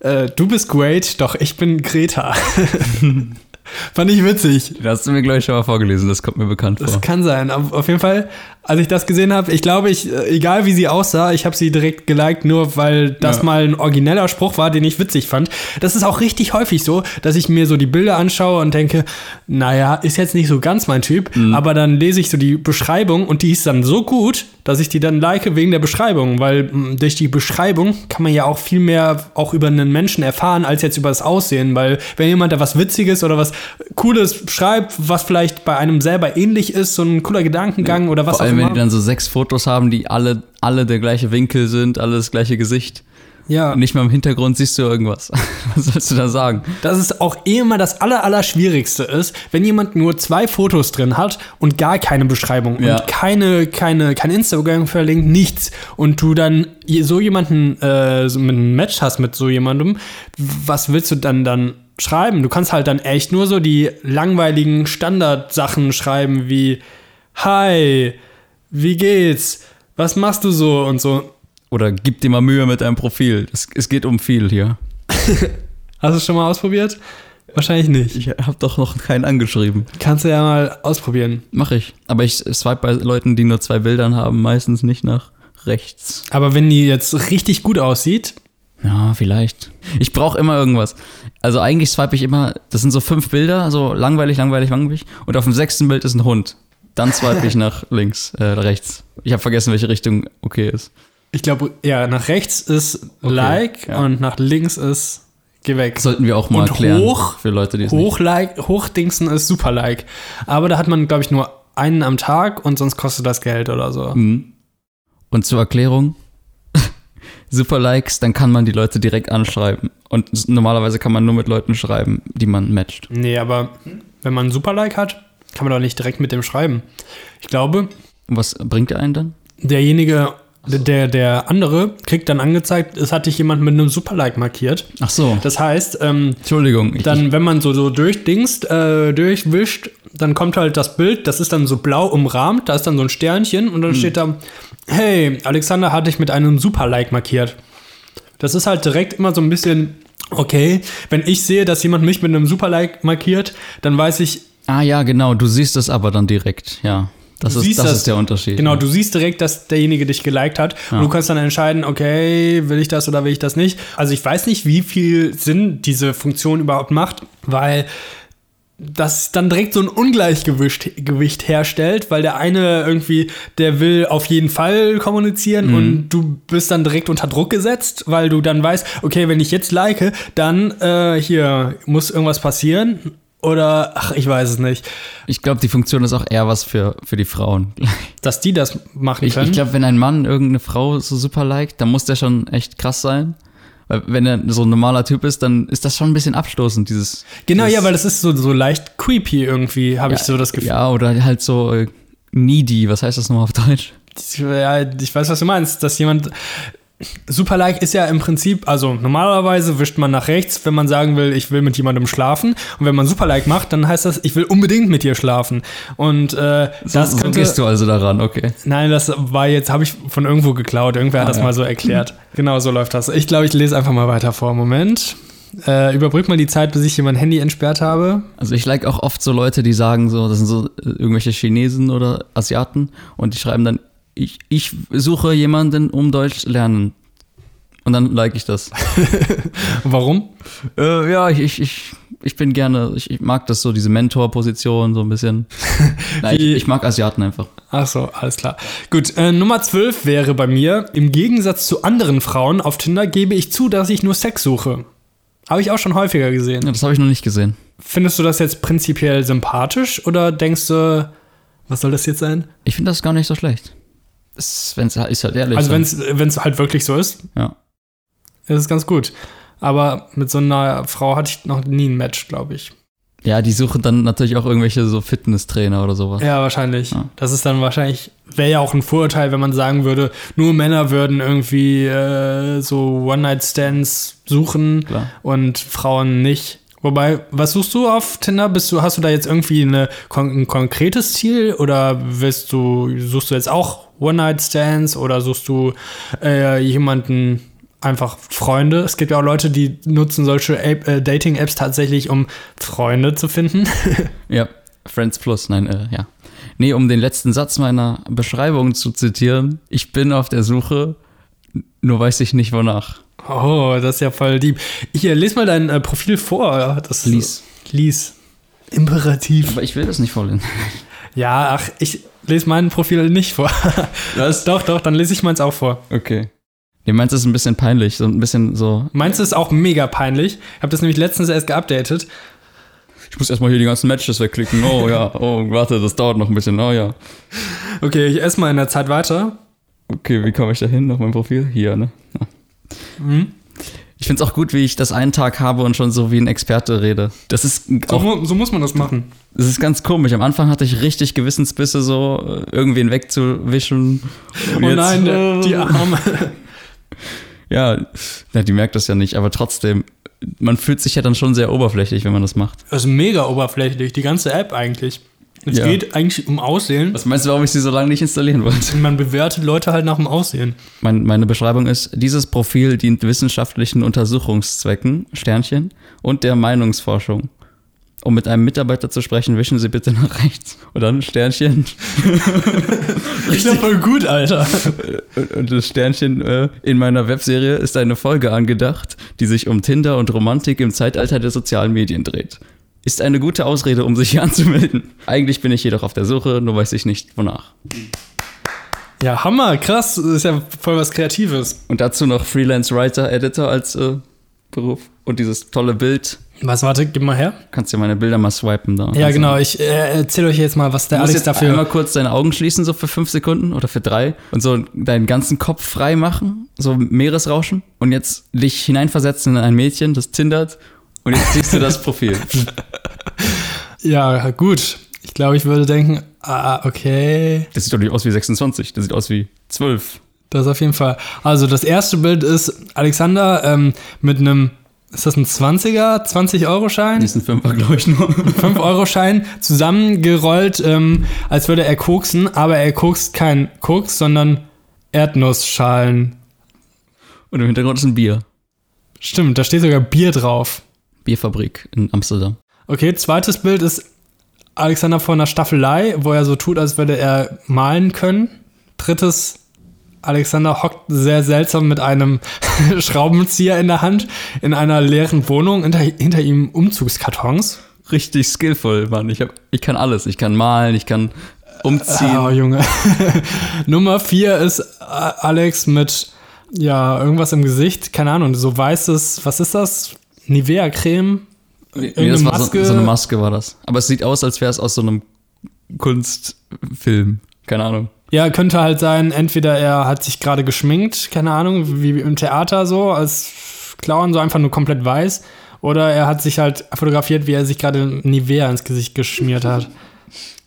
äh, du bist great, doch ich bin Greta. [laughs] [laughs] fand ich witzig. Das hast du mir gleich schon mal vorgelesen, das kommt mir bekannt Das vor. kann sein. Auf, jeden Fall, als ich das gesehen habe, ich glaube, ich, äh, egal wie sie aussah, ich habe sie direkt geliked, nur weil das Ja. mal ein origineller Spruch war, den ich witzig fand. Das ist auch richtig häufig so, dass ich mir so die Bilder anschaue und denke, naja, ist jetzt nicht so ganz mein Typ, aber dann lese ich so die Beschreibung und die ist dann so gut, dass ich die dann like wegen der Beschreibung, weil mh, durch die Beschreibung kann man ja auch viel mehr auch über einen Menschen erfahren, als jetzt über das Aussehen, weil wenn jemand da was Witziges oder was Cooles schreibt, was vielleicht bei einem selber ähnlich ist, so ein cooler Gedankengang oder was Vor allem, auch wenn immer. die dann so sechs Fotos haben, die alle, alle der gleiche Winkel sind, alle das gleiche Gesicht. ja. Und nicht mal im Hintergrund siehst du irgendwas. [laughs] Was sollst du da sagen? dass es auch eh immer das aller, aller Schwierigste ist, wenn jemand nur zwei Fotos drin hat und gar keine Beschreibung Ja. und keine, keine, kein Instagram verlinkt, nichts. Und du dann so jemanden, äh, so mit einem Match hast mit so jemandem, was willst du dann dann schreiben? Du kannst halt dann echt nur so die langweiligen Standardsachen schreiben wie Hi, wie geht's? Was machst du so und so. Oder gib dir mal Mühe mit deinem Profil. Es, es geht um viel hier. [laughs] Hast du es schon mal ausprobiert? Wahrscheinlich nicht. Ich habe doch noch keinen angeschrieben. Kannst du ja mal ausprobieren. Mache ich. Aber ich swipe bei Leuten, die nur zwei Bildern haben, meistens nicht nach rechts. Aber wenn die jetzt richtig gut aussieht, Ja, vielleicht. Ich brauche immer irgendwas. Also eigentlich swipe ich immer, das sind so fünf Bilder, so langweilig, langweilig, langweilig. Und auf dem sechsten Bild ist ein Hund. Dann swipe ich [laughs] nach links, äh, rechts. Ich habe vergessen, welche Richtung okay ist. ich glaube, ja, nach rechts ist Okay, Like ja. und nach links ist Geh weg. Sollten wir auch mal Und erklären hoch- für Leute, die es nicht. Hoch-Like, Hochdingsen ist super Like. Aber da hat man, glaube ich, nur einen am Tag und sonst kostet das Geld oder so. Mhm. Und zur Erklärung, super Likes, dann kann man die Leute direkt anschreiben. Und normalerweise kann man nur mit Leuten schreiben, die man matcht. Nee, aber wenn man einen Super-Like hat, kann man doch nicht direkt mit dem schreiben. Ich glaube, Und was bringt der einen dann? derjenige, der, der andere kriegt dann angezeigt, es hat dich jemand mit einem Super-Like markiert. Ach so. Das heißt, ähm, Entschuldigung. Ich, dann, wenn man so, so durchdingst, äh, durchwischt, dann kommt halt das Bild, das ist dann so blau umrahmt, da ist dann so ein Sternchen und dann steht da, hey, Alexander hat dich mit einem Super-Like markiert. Das ist halt direkt immer so ein bisschen, okay, wenn ich sehe, dass jemand mich mit einem Super-Like markiert, dann weiß ich, Ah ja, genau, du siehst es aber dann direkt, ja. Das, ist, das das- ist der Unterschied. Genau, ja. du siehst direkt, dass derjenige dich geliked hat und du kannst dann entscheiden, okay, will ich das oder will ich das nicht. Also ich weiß nicht, wie viel Sinn diese Funktion überhaupt macht, weil das dann direkt so ein Ungleichgewicht Gewicht herstellt, weil der eine irgendwie, der will auf jeden Fall kommunizieren Mhm. und du bist dann direkt unter Druck gesetzt, weil du dann weißt, okay, wenn ich jetzt like, dann äh, hier muss irgendwas passieren oder ach, ich weiß es nicht, Ich glaube, die Funktion ist auch eher was für, für die Frauen. [laughs] dass die das machen Ich, können. ich glaube, wenn ein Mann irgendeine Frau so super liked, dann muss der schon echt krass sein. Weil wenn er so ein normaler Typ ist, dann ist das schon ein bisschen abstoßend, dieses. Genau, dieses, ja, weil das ist so, so leicht creepy irgendwie, habe ich so das Gefühl. Ja, oder halt so äh, needy, was heißt das nochmal auf Deutsch? Ja, ich weiß, was du meinst, dass jemand. Super Like ist ja im Prinzip, also normalerweise wischt man nach rechts, wenn man sagen will, ich will mit jemandem schlafen. Und wenn man Super Like macht, dann heißt das, ich will unbedingt mit dir schlafen. Und äh, das so, so könnte. gehst du also daran, okay. Nein, das war jetzt, habe ich von irgendwo geklaut. Irgendwer hat Ah, das ja. mal so erklärt. genau so läuft das. Ich glaube, ich lese einfach mal weiter vor. Moment. Äh, überbrück mal die Zeit, bis ich hier mein Handy entsperrt habe. Also ich like auch oft so Leute, die sagen so, das sind so äh, irgendwelche Chinesen oder Asiaten und die schreiben dann, ich, ich suche jemanden, um Deutsch lernen. Und dann like ich das. [laughs] Warum? äh, ja, ich, ich, ich, ich bin gerne, ich, ich mag das so, diese Mentor-Position so ein bisschen. [laughs] Nein, ich, ich mag Asiaten einfach. Ach so, alles klar. Gut, äh, Nummer 12 wäre bei mir, im Gegensatz zu anderen Frauen auf Tinder gebe ich zu, dass ich nur Sex suche. Habe ich auch schon häufiger gesehen. Ja, das habe ich noch nicht gesehen. Findest du das jetzt prinzipiell sympathisch oder denkst du, was soll das jetzt sein? Ich finde das gar nicht so schlecht. Wenn es ist halt ehrlich. Also so. wenn es halt wirklich so ist, Ja. ist es ganz gut. Aber mit so einer Frau hatte ich noch nie ein Match, glaube ich. ja, die suchen dann natürlich auch irgendwelche so Fitnesstrainer oder sowas. Ja, wahrscheinlich. Ja. Das ist dann wahrscheinlich, wäre ja auch ein Vorurteil, wenn man sagen würde, nur Männer würden irgendwie äh, so One-Night-Stands suchen Klar. und Frauen nicht. Wobei, was suchst du auf Tinder? Bist du, hast du da jetzt irgendwie eine, ein konkretes Ziel oder willst du, suchst du jetzt auch One-Night-Stands oder suchst du äh, jemanden einfach Freunde? Es gibt ja auch Leute, die nutzen solche äh, Dating-Apps tatsächlich, um Freunde zu finden. [laughs] Ja, Friends Plus, nein, äh, ja. Nee, um den letzten Satz meiner Beschreibung zu zitieren, ich bin auf der Suche, nur weiß ich nicht wonach. Oh, das ist ja voll lieb. Hier, les mal dein äh, Profil vor. Das, Lies. Lies. Imperativ. Aber ich will das nicht vorlesen. Ja, ach, ich lese mein Profil nicht vor. [laughs] Was? doch, doch, dann lese ich meins auch vor. Okay. Nee, meins ist ein bisschen peinlich, so ein bisschen so. Meins ist auch mega peinlich. Ich habe das nämlich letztens erst geupdatet. Ich muss erstmal hier die ganzen Matches wegklicken. Oh ja, oh, warte, das dauert noch ein bisschen. Oh ja. Okay, ich esse mal in der Zeit weiter. Okay, wie komme ich da hin auf mein Profil? Hier, ne? Mhm. Ich finde es auch gut, wie ich das einen Tag habe und schon so wie ein Experte rede. Das ist So, auch mu- so muss man das machen. Das ist ganz komisch. Am Anfang hatte ich richtig Gewissensbisse, so äh, irgendwen wegzuwischen. Und Oh jetzt, nein, der, die äh, [laughs] Arme. Ja, ja, die merkt das ja nicht, aber trotzdem, man fühlt sich ja dann schon sehr oberflächlich, wenn man das macht. Das ist mega oberflächlich, die ganze App eigentlich. Es Ja. geht eigentlich um Aussehen. Was meinst du, warum ich sie so lange nicht installieren wollte? Man bewertet Leute halt nach dem Aussehen. Mein, meine Beschreibung ist, dieses Profil dient wissenschaftlichen Untersuchungszwecken, Sternchen, und der Meinungsforschung. Um mit einem Mitarbeiter zu sprechen, wischen Sie bitte nach rechts. Und dann Sternchen. [laughs] Ich bin voll gut, Alter. Und- Und das Sternchen äh, in meiner Webserie ist eine Folge angedacht, die sich um Tinder und Romantik im Zeitalter der sozialen Medien dreht. Ist eine gute Ausrede, um sich hier anzumelden. Eigentlich bin ich jedoch auf der Suche, nur weiß ich nicht wonach. Ja, Hammer, krass. Das ist ja voll was Kreatives. Und dazu noch Freelance Writer, Editor als äh, Beruf. Und dieses tolle Bild. Was, warte, gib mal her. Kannst dir meine Bilder mal swipen da. Ja, Also, genau. Ich äh, erzähle euch jetzt mal, was der Du musst Alex jetzt dafür. einmal kurz deine Augen schließen, so für fünf Sekunden oder für drei und so deinen ganzen Kopf frei machen, so Meeresrauschen und jetzt dich hineinversetzen in ein Mädchen, das tindert und jetzt siehst du das Profil. [laughs] Ja, gut. Ich glaube, ich würde denken, ah, okay. Das sieht doch nicht aus wie 26, das sieht aus wie 12. Das auf jeden Fall. Also, das erste Bild ist Alexander ähm, mit einem ist das ein 20er, 20-Euro-Schein? Die ist ein Fünfer, glaube ich, nur. 5-Euro-Schein zusammengerollt, ähm, als würde er koksen, aber er kokst kein Koks, sondern Erdnussschalen. Und im Hintergrund ist ein Bier. Stimmt, da steht sogar Bier drauf. Bierfabrik in Amsterdam. Okay, zweites Bild ist Alexander vor einer Staffelei, wo er so tut, als würde er malen können. Drittes, Alexander hockt sehr seltsam mit einem [laughs] Schraubenzieher in der Hand in einer leeren Wohnung, hinter, hinter ihm Umzugskartons. Richtig skillvoll, Mann. Ich, hab, ich kann alles. Ich kann malen, ich kann umziehen. Oh, Junge. [laughs] Nummer vier ist äh, Alex mit, ja, irgendwas im Gesicht. Keine Ahnung, so weißes, was ist das? Nivea-Creme? Nee, Irgendeine das war Maske? So, so eine Maske war das. Aber es sieht aus, als wäre es aus so einem Kunstfilm. Keine Ahnung. Ja, könnte halt sein, entweder er hat sich gerade geschminkt, keine Ahnung, wie im Theater so, als Clown, so einfach nur komplett weiß. Oder er hat sich halt fotografiert, wie er sich gerade Nivea ins Gesicht geschmiert hat.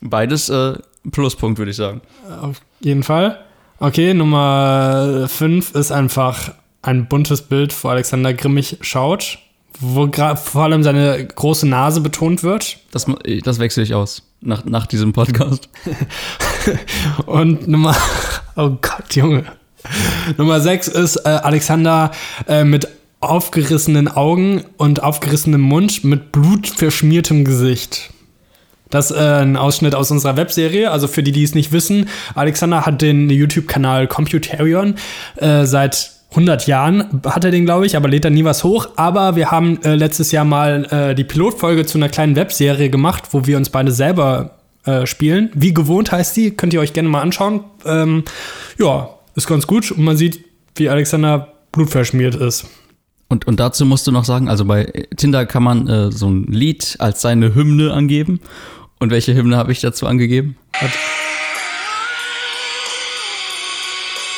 Beides äh, Pluspunkt, würde ich sagen. Auf jeden Fall. Okay, Nummer 5 ist einfach ein buntes Bild, wo Alexander grimmig schaut, wo vor allem seine große Nase betont wird. Das, das wechsle ich aus. Nach, nach diesem Podcast. [laughs] Und Nummer, oh Gott, Junge. Nummer 6 ist äh, Alexander äh, mit aufgerissenen Augen und aufgerissenem Mund mit blutverschmiertem Gesicht. Das ist äh, ein Ausschnitt aus unserer Webserie. Also für die, die es nicht wissen, Alexander hat den YouTube-Kanal Computarion äh, seit 100 Jahren hat er den, glaube ich, aber lädt da nie was hoch. Aber wir haben äh, letztes Jahr mal äh, die Pilotfolge zu einer kleinen Webserie gemacht, wo wir uns beide selber äh, spielen. Wie gewohnt heißt die, könnt ihr euch gerne mal anschauen. Ähm, ja, ist ganz gut und man sieht, wie Alexander blutverschmiert ist. Und, und dazu musst du noch sagen, also bei Tinder kann man äh, so ein Lied als seine Hymne angeben. Und welche Hymne habe ich dazu angegeben?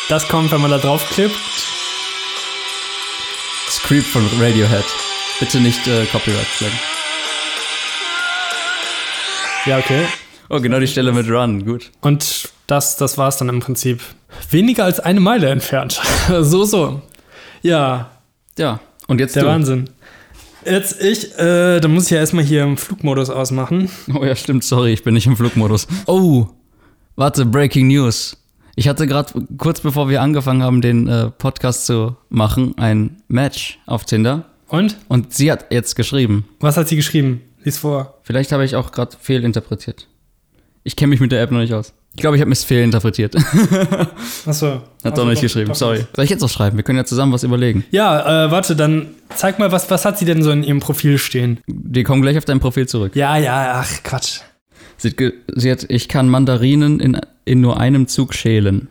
Das kommt, wenn man da Creep von Radiohead. Bitte nicht äh, Copyright flaggen. Ja, okay. Oh, genau die Stelle mit Run, gut. Und das, das war es dann im Prinzip. Weniger als eine Meile entfernt. [laughs] so, so. Ja, Ja, und jetzt der du. Wahnsinn. Jetzt ich, äh, da muss ich ja erstmal hier im Flugmodus ausmachen. Oh ja, stimmt, sorry, ich bin nicht im Flugmodus. Oh, warte, Breaking News. Ich hatte gerade kurz bevor wir angefangen haben, den äh, Podcast zu machen, ein Match auf Tinder. Und? Und sie hat jetzt geschrieben. Was hat sie geschrieben? Lies vor. Vielleicht habe ich auch gerade fehlinterpretiert. Ich kenne mich mit der App noch nicht aus. Ich glaube, ich habe es fehlinterpretiert. [laughs] Achso. Hat doch nicht geschrieben, sorry. Soll ich jetzt auch schreiben? Wir können ja zusammen was überlegen. Ja, äh, warte, dann zeig mal, was, was hat sie denn so in ihrem Profil stehen? Die kommen gleich auf dein Profil zurück. Ja, ja, ach, Quatsch. Sie sie hat ich kann Mandarinen in, in nur einem Zug schälen.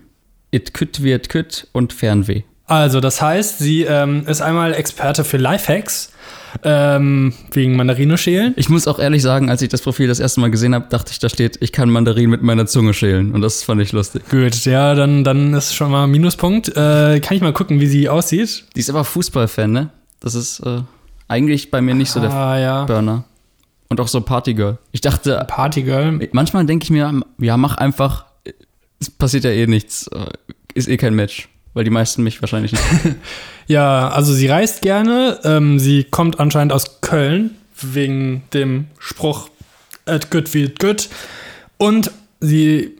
It kütt wird kütt und Fernweh. Also, das heißt, sie ähm, ist einmal Experte für Lifehacks, ähm, wegen Mandarine schälen. Ich muss auch ehrlich sagen, als ich das Profil das erste Mal gesehen habe, dachte ich, da steht, ich kann Mandarinen mit meiner Zunge schälen. Und das fand ich lustig. Gut, ja, dann, dann ist schon mal ein Minuspunkt. Äh, kann ich mal gucken, wie sie aussieht? Die ist aber Fußballfan, ne? Das ist äh, eigentlich bei mir nicht so der ah, ja. Burner. Und auch so Partygirl. Ich dachte, Partygirl. manchmal denke ich mir, ja, mach einfach, es passiert ja eh nichts. äh, Ist eh kein Match. Weil die meisten mich wahrscheinlich nicht. [laughs] Ja, also sie reist gerne. Ähm, sie kommt anscheinend aus Köln, wegen dem Spruch, et good wie good. Und sie,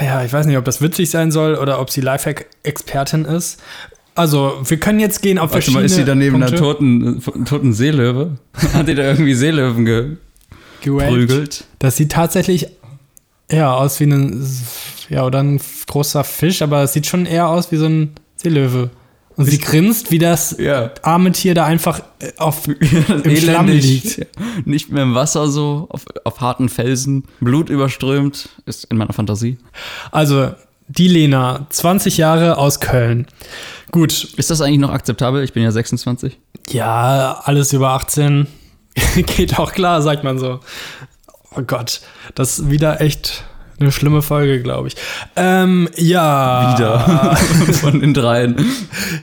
ja, ich weiß nicht, ob das witzig sein soll oder ob sie Lifehack-Expertin ist. Also, wir können jetzt gehen auf Warte verschiedene mal, ist sie da neben einer Punkte. toten, äh, toten Seelöwe? [laughs] Hat die da irgendwie Seelöwen geprügelt? Das sieht tatsächlich eher aus wie ein, ja, oder ein großer Fisch, aber es sieht schon eher aus wie so ein Seelöwe. Und sie grinst, wie das Ja. arme Tier da einfach äh, auf, [laughs] im Schlamm liegt. Ja. [laughs] Nicht mehr im Wasser so, auf, auf harten Felsen, Blut überströmt, ist in meiner Fantasie. Also, die Lena, 20 Jahre aus Köln. Gut, Ist das eigentlich noch akzeptabel? Ich bin ja 26. ja, alles über 18 [laughs] geht auch klar, sagt man so. Oh Gott, das ist wieder echt eine schlimme Folge, glaube ich. Ähm, ja. Wieder. [laughs] Von den dreien.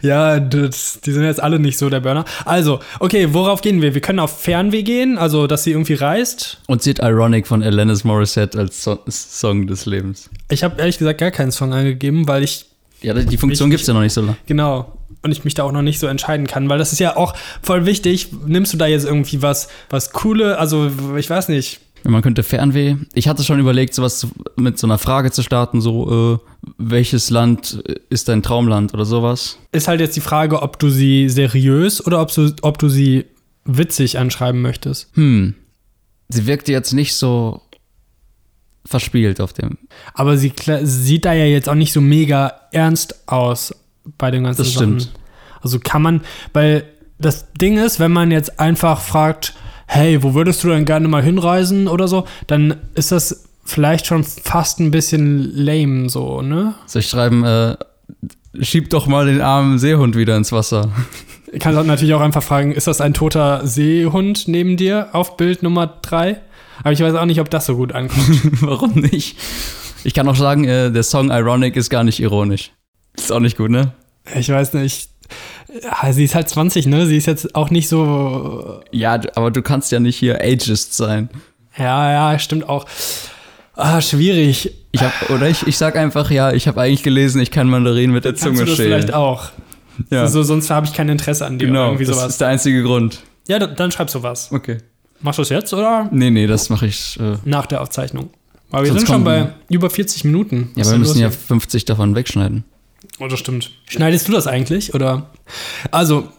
Ja, das, die sind jetzt alle nicht so der Burner. Also, okay, worauf gehen wir? Wir können auf Fernweh gehen, also dass sie irgendwie reist. Und sie hat Ironic von Alanis Morissette als so Song des Lebens. Ich habe ehrlich gesagt gar keinen Song angegeben, weil ich, Ja, die Funktion Ich- gibt's ja noch nicht so lange. genau, und ich mich da auch noch nicht so entscheiden kann, weil das ist ja auch voll wichtig. Nimmst du da jetzt irgendwie was, was coole, also ich weiß nicht. Man könnte Fernweh. Ich hatte schon überlegt, sowas mit so einer Frage zu starten, so, äh, welches Land ist dein Traumland oder sowas? Ist halt jetzt die Frage, ob du sie seriös oder ob du, ob du sie witzig anschreiben möchtest. Hm. Sie wirkte jetzt nicht so verspielt auf dem. Aber sie sieht da ja jetzt auch nicht so mega ernst aus bei den ganzen Das Sachen. stimmt. Also kann man, weil das Ding ist, wenn man jetzt einfach fragt, hey, wo würdest du denn gerne mal hinreisen oder so, dann ist das vielleicht schon fast ein bisschen lame so, ne? Soll ich schreiben, äh, schieb doch mal den armen Seehund wieder ins Wasser. Ich kann natürlich auch einfach fragen, ist das ein toter Seehund neben dir auf Bild Nummer 3? Aber ich weiß auch nicht, ob das so gut ankommt. [laughs] Warum nicht? Ich kann auch sagen, äh, der Song Ironic ist gar nicht ironisch. Ist auch nicht gut, ne? ich weiß nicht. Ja, sie ist halt 20, ne? Sie ist jetzt auch nicht so Ja, aber du kannst ja nicht hier ageist sein. Ja, ja, stimmt auch. Ah, schwierig. Ich hab, oder ich, ich sag einfach, ja, ich habe eigentlich gelesen, ich kann Mandarin mit der Kannst Zunge du das schälen. vielleicht auch? Ja, Also, sonst habe ich kein Interesse an dir genau, das sowas. ist der einzige Grund. Ja, dann, dann schreibst du was. Okay. Machst du es jetzt oder Nee, nee, das mache ich. Äh, nach der Aufzeichnung? Aber wir Sonst sind schon bei über 40 Minuten. ja, aber wir müssen ja los 50 davon wegschneiden. Oh, das stimmt. Schneidest du das eigentlich? Oder? Also,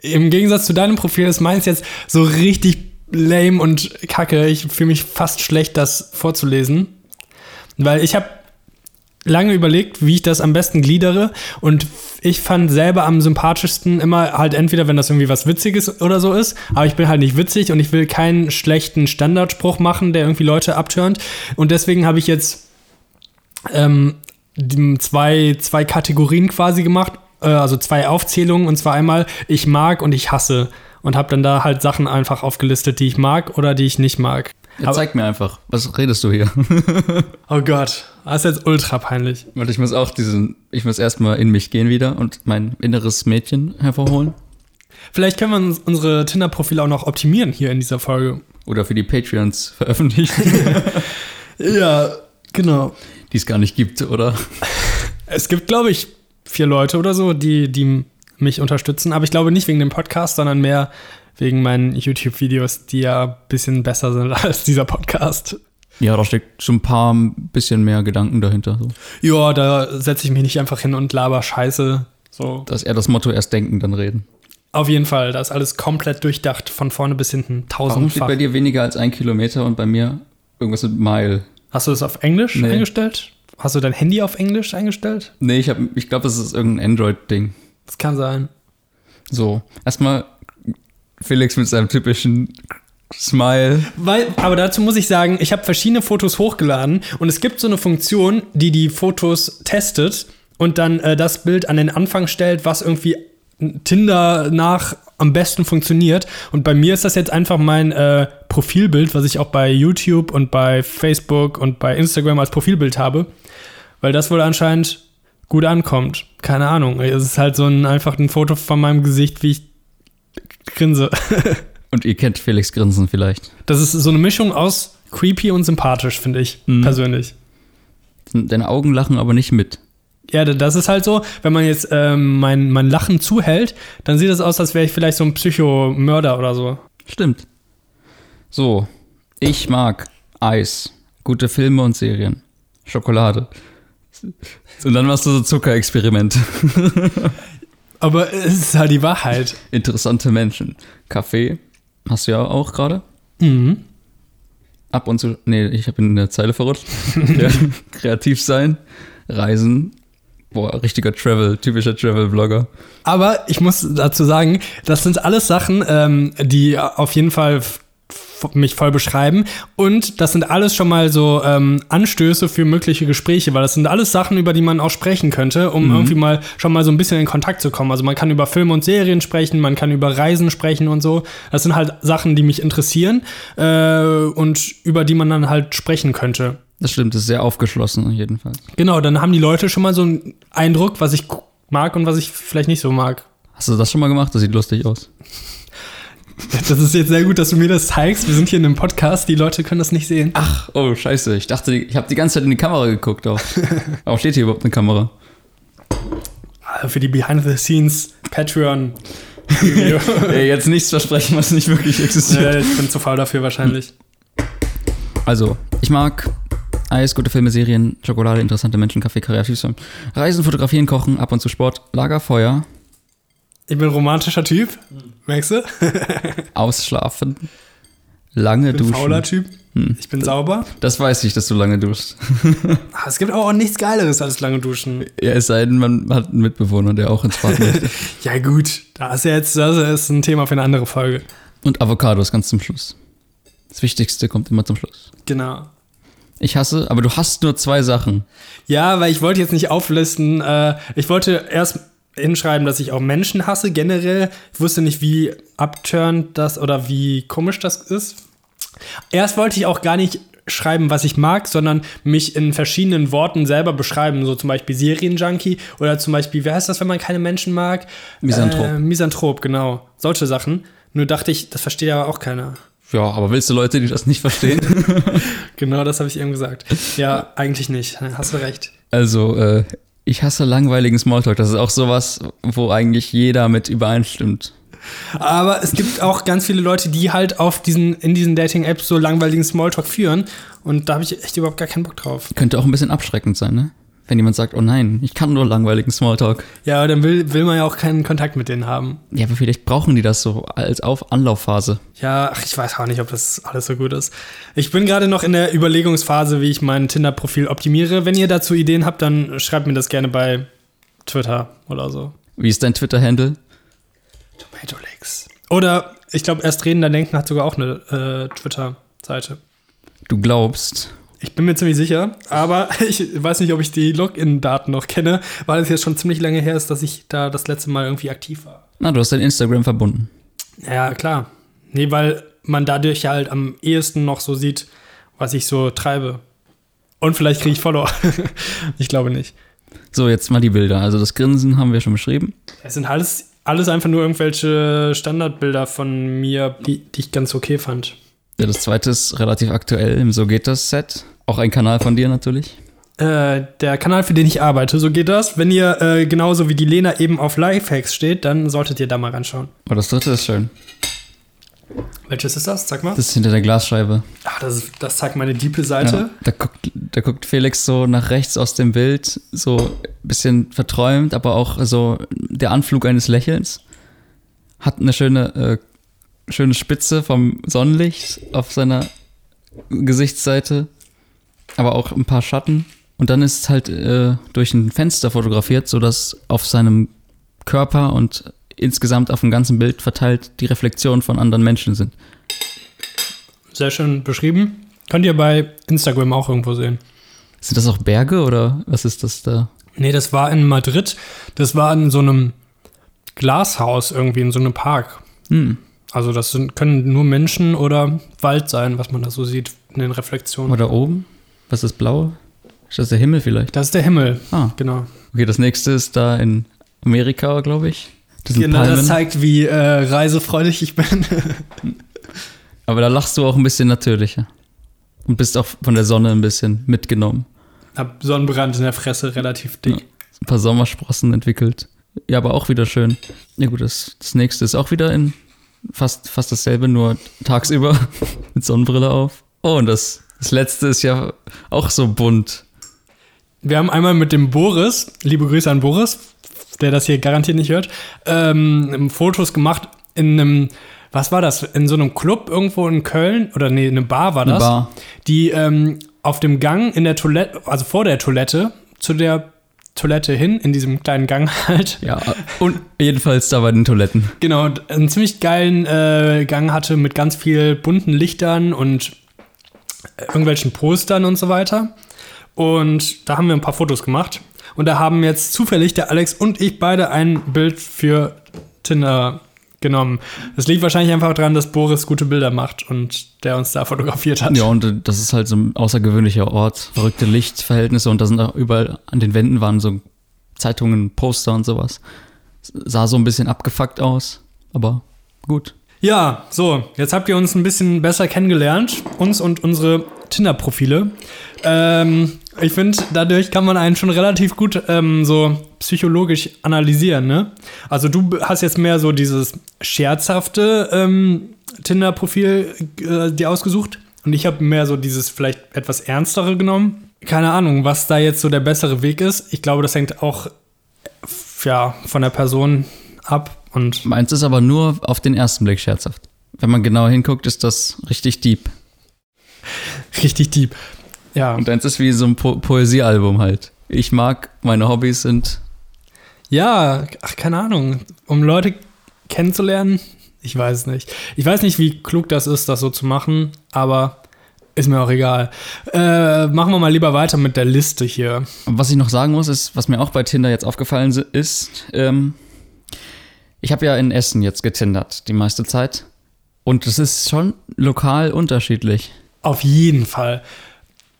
im Gegensatz zu deinem Profil ist meins jetzt so richtig lame und kacke. Ich fühle mich fast schlecht, das vorzulesen. Weil ich habe lange überlegt, wie ich das am besten gliedere und ich fand selber am sympathischsten immer halt entweder, wenn das irgendwie was Witziges oder so ist, aber ich bin halt nicht witzig und ich will keinen schlechten Standardspruch machen, der irgendwie Leute abturnt und deswegen habe ich jetzt ähm, zwei, zwei Kategorien quasi gemacht, äh, also zwei Aufzählungen und zwar einmal ich mag und ich hasse und habe dann da halt Sachen einfach aufgelistet, die ich mag oder die ich nicht mag. Ja, zeig mir einfach. Was redest du hier? [laughs] Oh Gott, das ist jetzt ultra peinlich. Weil ich muss auch diesen, ich muss erstmal in mich gehen wieder und mein inneres Mädchen hervorholen. Vielleicht können wir uns unsere Tinder-Profile auch noch optimieren hier in dieser Folge. Oder für die Patreons veröffentlichen, [laughs] Ja, genau. Die es gar nicht gibt, oder? Es gibt, glaube ich, vier Leute oder so, die, die mich unterstützen. Aber ich glaube nicht wegen dem Podcast, sondern mehr wegen meinen YouTube-Videos, die ja ein bisschen besser sind [laughs] als dieser Podcast. Ja, da steckt schon ein paar bisschen mehr Gedanken dahinter. So. Ja, da setze ich mich nicht einfach hin und laber Scheiße. So. Das ist eher das Motto, erst denken, dann reden. Auf jeden Fall, da ist alles komplett durchdacht, von vorne bis hinten, Warum steht tausendfach. bei dir weniger als ein Kilometer und bei mir irgendwas mit Mile? Hast du das auf Englisch Nee. eingestellt? Hast du dein Handy auf Englisch eingestellt? Nee, ich, hab- ich glaube, das ist irgendein Android-Ding. Das kann sein. So, erstmal Felix mit seinem typischen Smile. Weil, aber dazu muss ich sagen, ich habe verschiedene Fotos hochgeladen und es gibt so eine Funktion, die die Fotos testet und dann äh, das Bild an den Anfang stellt, was irgendwie Tinder nach am besten funktioniert. Und bei mir ist das jetzt einfach mein äh, Profilbild, was ich auch bei YouTube und bei Facebook und bei Instagram als Profilbild habe, weil das wohl anscheinend gut ankommt. Keine Ahnung. Es ist halt so ein einfach ein Foto von meinem Gesicht, wie ich grinse. [laughs] Und ihr kennt Felix Grinsen vielleicht. Das ist so eine Mischung aus creepy und sympathisch, finde ich, Mhm. persönlich. Deine Augen lachen aber nicht mit. Ja, da- das ist halt so, wenn man jetzt ähm, mein, mein Lachen zuhält, dann sieht es aus, als wäre ich vielleicht so ein Psychomörder oder so. Stimmt. So, ich mag Eis, gute Filme und Serien, Schokolade. Und dann machst du so Zuckerexperimente. [laughs] Aber es ist halt die Wahrheit. Interessante Menschen. Kaffee, hast du ja auch gerade. Mhm. Ab und zu, nee, ich habe in der Zeile verrutscht. [laughs] kreativ sein, reisen. Boah, richtiger Travel, typischer Travel-Vlogger. Aber ich muss dazu sagen, das sind alles Sachen, ähm, die auf jeden Fall mich voll beschreiben. Und das sind alles schon mal so ähm, Anstöße für mögliche Gespräche, weil das sind alles Sachen, über die man auch sprechen könnte, um irgendwie mal schon mal so ein bisschen in Kontakt zu kommen. Also man kann über Filme und Serien sprechen, man kann über Reisen sprechen und so. Das sind halt Sachen, die mich interessieren äh, und über die man dann halt sprechen könnte. Das stimmt, ist sehr aufgeschlossen jedenfalls. Genau, dann haben die Leute schon mal so einen Eindruck, was ich mag und was ich vielleicht nicht so mag. Hast du das schon mal gemacht? Das sieht lustig aus. [laughs] Das ist jetzt sehr gut, dass du mir das zeigst. Wir sind hier in einem Podcast, die Leute können das nicht sehen. Ach, oh, scheiße. Ich dachte, ich habe die ganze Zeit in die Kamera geguckt auch. [laughs] Warum steht hier überhaupt eine Kamera? Also für die Behind-the-Scenes Patreon. Ey, [laughs] jetzt nichts versprechen, was nicht wirklich existiert. äh, ich bin zu faul dafür wahrscheinlich. Also, ich mag Eis, gute Filme, Serien, Schokolade, interessante Menschen, Kaffee, Kreativsum, Reisen, Fotografieren, Kochen, ab und zu Sport, Lagerfeuer, Ich bin ein romantischer Typ. Merkst du? [laughs] Ausschlafen, lange Ich bin ein fauler duschen. Typ. Hm. Ich bin sauber. Das weiß ich, dass du lange duschst. Ah, es gibt auch nichts Geileres als lange duschen. Ja, es sei denn, man hat einen Mitbewohner, der auch ins Bad möchte. [laughs] Ja, gut. Das ist jetzt das ist ein Thema für eine andere Folge. Und Avocados ganz zum Schluss. Das Wichtigste kommt immer zum Schluss. Genau. Ich hasse, aber du hast nur zwei Sachen. Ja, weil ich wollte jetzt nicht auflisten. Äh, ich wollte erst hinschreiben, dass ich auch Menschen hasse, generell. Ich wusste nicht, wie abturnt das oder wie komisch das ist. Erst wollte ich auch gar nicht schreiben, was ich mag, sondern mich in verschiedenen Worten selber beschreiben. So zum Beispiel Serienjunkie oder zum Beispiel, wie heißt das, wenn man keine Menschen mag? Misanthrop. Äh, Misanthrop, genau. Solche Sachen. Nur dachte ich, das versteht aber auch keiner. Ja, aber willst du Leute, die das nicht verstehen? [laughs] Genau, das habe ich eben gesagt. Ja, eigentlich nicht. Hast du recht. also, äh, ich hasse langweiligen Smalltalk. Das ist auch sowas, wo eigentlich jeder mit übereinstimmt. Aber es gibt auch ganz viele Leute, die halt auf diesen, in diesen Dating-Apps so langweiligen Smalltalk führen. Und da habe ich echt überhaupt gar keinen Bock drauf. Könnte auch ein bisschen abschreckend sein, ne? Wenn jemand sagt, oh nein, ich kann nur langweiligen Smalltalk. Ja, dann will, will man ja auch keinen Kontakt mit denen haben. Ja, aber vielleicht brauchen die das so als Auf Anlaufphase. Ja, ach, ich weiß auch nicht, ob das alles so gut ist. Ich bin gerade noch in der Überlegungsphase, wie ich mein Tinder-Profil optimiere. Wenn ihr dazu Ideen habt, dann schreibt mir das gerne bei Twitter oder so. Wie ist dein Twitter-Handle? Tomato Legs. Oder ich glaube, erst reden, dann denken hat sogar auch eine äh, Twitter-Seite. Du glaubst. Ich bin mir ziemlich sicher, aber [laughs] ich weiß nicht, ob ich die Login-Daten noch kenne, weil es jetzt schon ziemlich lange her ist, dass ich da das letzte Mal irgendwie aktiv war. Na, du hast dein Instagram verbunden. Ja, klar. Nee, weil man dadurch ja halt am ehesten noch so sieht, was ich so treibe. Und vielleicht kriege ich Follower. [laughs] ich glaube nicht. So, jetzt mal die Bilder. Also das Grinsen haben wir schon beschrieben. Es sind alles, alles einfach nur irgendwelche Standardbilder von mir, die, die ich ganz okay fand. Ja, das zweite ist relativ aktuell im So geht das Set. Auch ein Kanal von dir natürlich. Äh, der Kanal, für den ich arbeite, so geht das. Wenn ihr äh, genauso wie die Lena eben auf Lifehacks steht, dann solltet ihr da mal reinschauen. Aber das dritte ist schön. Welches ist das? Sag mal. Das ist hinter der Glasscheibe. Ah, das, ist, das zeigt meine diepe Seite. Ja, da, guckt, da guckt Felix so nach rechts aus dem Bild, so ein bisschen verträumt, aber auch so der Anflug eines Lächelns. Hat eine schöne, äh, schöne Spitze vom Sonnenlicht auf seiner Gesichtsseite, aber auch ein paar Schatten. Und dann ist es halt äh, durch ein Fenster fotografiert, sodass auf seinem Körper und insgesamt auf dem ganzen Bild verteilt die Reflexionen von anderen Menschen sind. Sehr schön beschrieben. Könnt ihr bei Instagram auch irgendwo sehen. Sind das auch Berge oder was ist das da? Nee, das war in Madrid. Das war in so einem Glashaus irgendwie, in so einem Park. Hm. Also das sind, können nur Menschen oder Wald sein, was man da so sieht in den Reflexionen. Oder oben? Was ist das Blaue? Ist das der Himmel vielleicht? Das ist der Himmel, Ah, genau. okay, das nächste ist da in Amerika, glaube ich. Das Genau, das Palmen. zeigt, wie äh, reisefreudig ich bin. [laughs] Aber da lachst du auch ein bisschen natürlicher. Und bist auch von der Sonne ein bisschen mitgenommen. Hab Sonnenbrand in der Fresse, relativ dick. Ja. Ein paar Sommersprossen entwickelt. Ja, aber auch wieder schön. Ja gut, das, das nächste ist auch wieder in fast, fast dasselbe, nur tagsüber [laughs] mit Sonnenbrille auf. Oh, und das, das letzte ist ja auch so bunt. Wir haben einmal mit dem Boris, liebe Grüße an Boris, der das hier garantiert nicht hört, ähm, Fotos gemacht in einem, was war das, in so einem Club irgendwo in Köln oder nee, eine Bar war Eine das, Bar. die ähm, auf dem Gang in der Toilette, also vor der Toilette, zu der Toilette hin, in diesem kleinen Gang [laughs] halt, Ja, und jedenfalls da bei den Toiletten. genau, einen ziemlich geilen äh, Gang hatte mit ganz viel bunten Lichtern und äh, irgendwelchen Postern und so weiter. Und da haben wir ein paar Fotos gemacht. Und da haben jetzt zufällig der Alex und ich beide ein Bild für Tinder genommen. Das liegt wahrscheinlich einfach daran, dass Boris gute Bilder macht und der uns da fotografiert hat. Ja, und das ist halt so ein außergewöhnlicher Ort. Verrückte Lichtverhältnisse und da sind auch überall an den Wänden waren so Zeitungen, Poster und sowas. Sah so ein bisschen abgefuckt aus, aber gut. Ja, so, jetzt habt ihr uns ein bisschen besser kennengelernt, uns und unsere Tinder-Profile. Ähm, Ich finde, dadurch kann man einen schon relativ gut ähm, so psychologisch analysieren, ne? Also du hast jetzt mehr so dieses scherzhafte ähm, Tinder-Profil äh, dir ausgesucht und ich habe mehr so dieses vielleicht etwas ernstere genommen. Keine Ahnung, was da jetzt so der bessere Weg ist. Ich glaube, das hängt auch ja, von der Person ab und Meins ist aber nur auf den ersten Blick scherzhaft. Wenn man genau hinguckt, ist das richtig deep. richtig deep. Ja. Und deins ist wie so ein po Poesiealbum halt. Ich mag, meine Hobbys sind. Ja, ach, keine Ahnung. Um Leute kennenzulernen, ich weiß nicht. Ich weiß nicht, wie klug das ist, das so zu machen, aber ist mir auch egal. Äh, machen wir mal lieber weiter mit der Liste hier. Was ich noch sagen muss, ist, was mir auch bei Tinder jetzt aufgefallen ist, ähm, ich habe ja in Essen jetzt getindert, die meiste Zeit. Und es ist schon lokal unterschiedlich. Auf jeden Fall.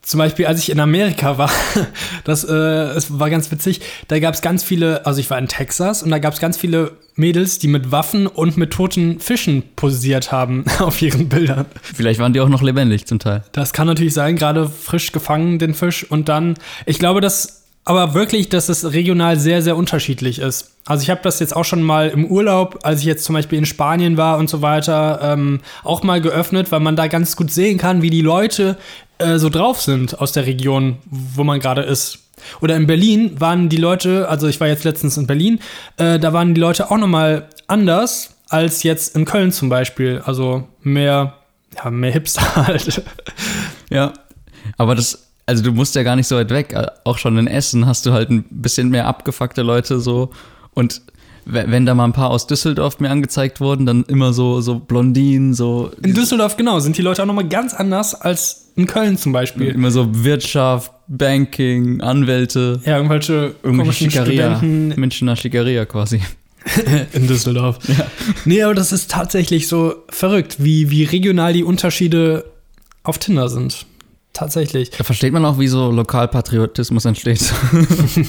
Zum Beispiel, als ich in Amerika war, [laughs] das äh, es war ganz witzig, da gab es ganz viele, also ich war in Texas und da gab es ganz viele Mädels, die mit Waffen und mit toten Fischen posiert haben [laughs] auf ihren Bildern. Vielleicht waren die auch noch lebendig zum Teil. Das kann natürlich sein, gerade frisch gefangen, den Fisch. Und dann, ich glaube, dass aber wirklich, dass es regional sehr, sehr unterschiedlich ist. Also ich habe das jetzt auch schon mal im Urlaub, als ich jetzt zum Beispiel in Spanien war und so weiter, ähm, auch mal geöffnet, weil man da ganz gut sehen kann, wie die Leute äh, so drauf sind aus der Region, wo man gerade ist. Oder in Berlin waren die Leute, also ich war jetzt letztens in Berlin, äh, da waren die Leute auch noch mal anders als jetzt in Köln zum Beispiel. Also mehr, ja, mehr Hipster [laughs] halt. Ja. Aber das, also du musst ja gar nicht so weit weg. Auch schon in Essen hast du halt ein bisschen mehr abgefuckte Leute so. Und we- wenn da mal ein paar aus Düsseldorf mir angezeigt wurden, dann immer so, so Blondinen, so. In Düsseldorf, genau, sind die Leute auch nochmal ganz anders als in Köln zum Beispiel. Immer so Wirtschaft, Banking, Anwälte, Ja, irgendwelche irgendwelche Studenten Münchner Schickeria quasi. [laughs] in Düsseldorf. Nee, aber das ist tatsächlich so verrückt, wie, wie regional die Unterschiede auf Tinder sind. Tatsächlich. Da versteht man auch, wie so Lokalpatriotismus entsteht. [laughs]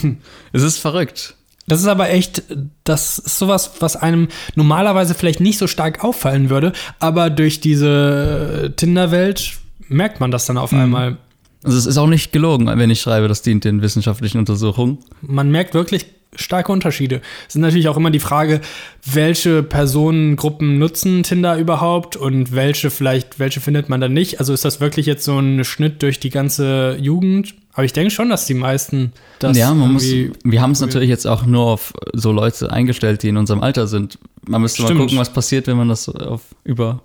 [laughs] es ist verrückt. Das ist aber echt, das ist sowas, was einem normalerweise vielleicht nicht so stark auffallen würde, aber durch diese Tinder-Welt merkt man das dann auf einmal. Also es ist auch nicht gelogen, wenn ich schreibe, das dient den wissenschaftlichen Untersuchungen. man merkt wirklich starke Unterschiede. Es ist natürlich auch immer die Frage, welche Personengruppen nutzen Tinder überhaupt und welche vielleicht, welche findet man dann nicht. Also ist das wirklich jetzt so ein Schnitt durch die ganze Jugend? Aber ich denke schon, dass die meisten das ja, man muss, wir haben es natürlich jetzt auch nur auf so Leute eingestellt, die in unserem Alter sind. Man müsste mal Stimmt. gucken, was passiert, wenn man das auf über,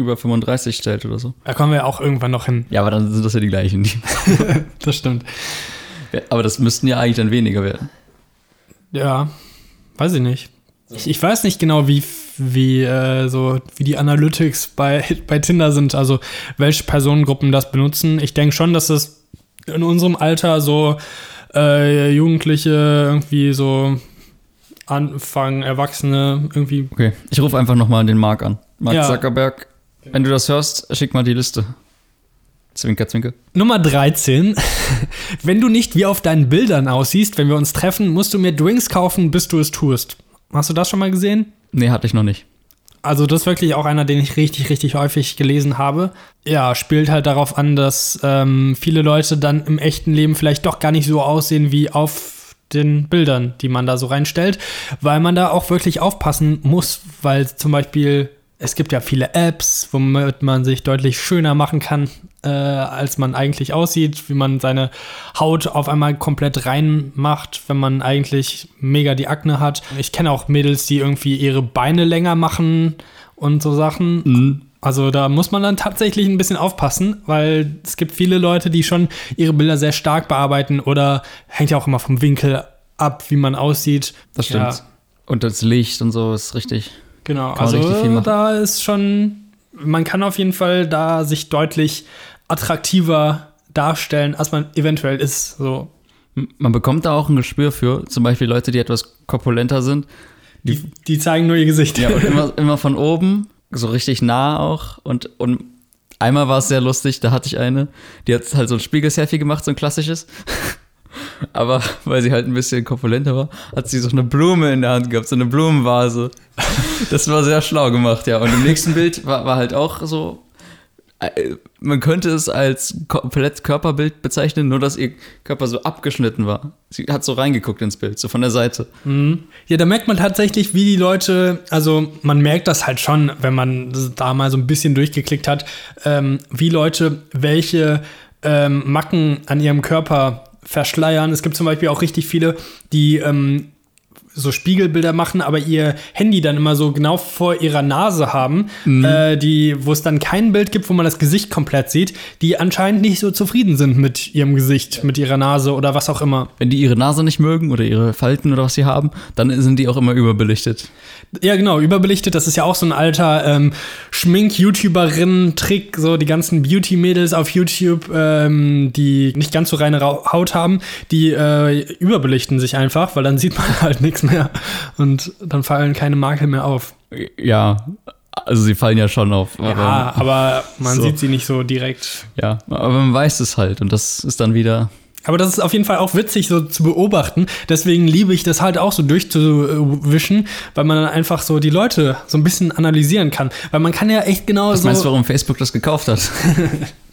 über 35 stellt oder so. Da kommen wir auch irgendwann noch hin. Ja, aber dann sind das ja die gleichen. Die, [laughs] Das stimmt. Ja, aber das müssten ja eigentlich dann weniger werden. Ja, weiß ich nicht. Ich, ich weiß nicht genau, wie, wie, äh, so, wie die Analytics bei, [laughs] bei Tinder sind, also welche Personengruppen das benutzen. Ich denke schon, dass es in unserem Alter so äh, Jugendliche irgendwie so anfangen, Erwachsene irgendwie. Okay, ich rufe einfach nochmal den Mark an. Mark Ja. Zuckerberg, wenn du das hörst, schick mal die Liste. Zwinker, zwinker. Nummer 13. [laughs] wenn du nicht wie auf deinen Bildern aussiehst, wenn wir uns treffen, musst du mir Drinks kaufen, bis du es tust. Hast du das schon mal gesehen? Nee, hatte ich noch nicht. Also das ist wirklich auch einer, den ich richtig, richtig häufig gelesen habe. Ja, spielt halt darauf an, dass ähm, viele Leute dann im echten Leben vielleicht doch gar nicht so aussehen wie auf den Bildern, die man da so reinstellt, weil man da auch wirklich aufpassen muss, weil zum Beispiel es gibt ja viele Apps, womit man sich deutlich schöner machen kann, äh, als man eigentlich aussieht, wie man seine Haut auf einmal komplett reinmacht, wenn man eigentlich mega die Akne hat. Ich kenne auch Mädels, die irgendwie ihre Beine länger machen und so Sachen. Also da muss man dann tatsächlich ein bisschen aufpassen, weil es gibt viele Leute, die schon ihre Bilder sehr stark bearbeiten oder hängt ja auch immer vom Winkel ab, wie man aussieht. Das stimmt. Ja, Und das Licht und so ist richtig. Genau, Kann also da ist schon, man kann auf jeden Fall da sich deutlich attraktiver darstellen, als man eventuell ist. So. Man bekommt da auch ein Gespür für, zum Beispiel Leute, die etwas korpulenter sind. Die, die zeigen nur ihr Gesicht. Ja, und immer, [laughs] immer von oben, so richtig nah auch. Und, und einmal war es sehr lustig, da hatte ich eine, die hat halt so ein Spiegelselfie gemacht, so ein klassisches. Aber weil sie halt ein bisschen korpulenter war, hat sie so eine Blume in der Hand gehabt, so eine Blumenvase. Das war sehr schlau gemacht, ja. Und im nächsten Bild war, war halt auch so äh, man könnte es als komplett Körperbild bezeichnen, nur dass ihr Körper so abgeschnitten war. Sie hat so reingeguckt ins Bild, so von der Seite. Mhm. Ja, da merkt man tatsächlich, wie die Leute, also man merkt das halt schon, wenn man da mal so ein bisschen durchgeklickt hat, ähm, wie Leute welche ähm, Macken an ihrem Körper verschleiern. Es gibt zum Beispiel auch richtig viele, die ähm, so Spiegelbilder machen, aber ihr Handy dann immer so genau vor ihrer Nase haben, mhm. äh, die, wo es dann kein Bild gibt, wo man das Gesicht komplett sieht, die anscheinend nicht so zufrieden sind mit ihrem Gesicht, mit ihrer Nase oder was auch immer. Wenn die ihre Nase nicht mögen oder ihre Falten oder was sie haben, dann sind die auch immer überbelichtet. Ja, genau, überbelichtet, das ist ja auch so ein alter ähm, Schmink-YouTuberin-Trick, so die ganzen Beauty-Mädels auf YouTube, ähm, die nicht ganz so reine Haut haben, die äh, überbelichten sich einfach, weil dann sieht man [laughs] halt nichts mehr mehr und dann fallen keine Makel mehr auf. Ja, also sie fallen ja schon auf. Aber, ja, aber man [laughs] so. sieht sie nicht so direkt. Ja, aber man weiß es halt und das ist dann wieder. Aber das ist auf jeden Fall auch witzig so zu beobachten. Deswegen liebe ich das halt auch so durchzuwischen, weil man dann einfach so die Leute so ein bisschen analysieren kann. Weil man kann ja echt genau Was so. meinst du, warum Facebook das gekauft hat? [laughs]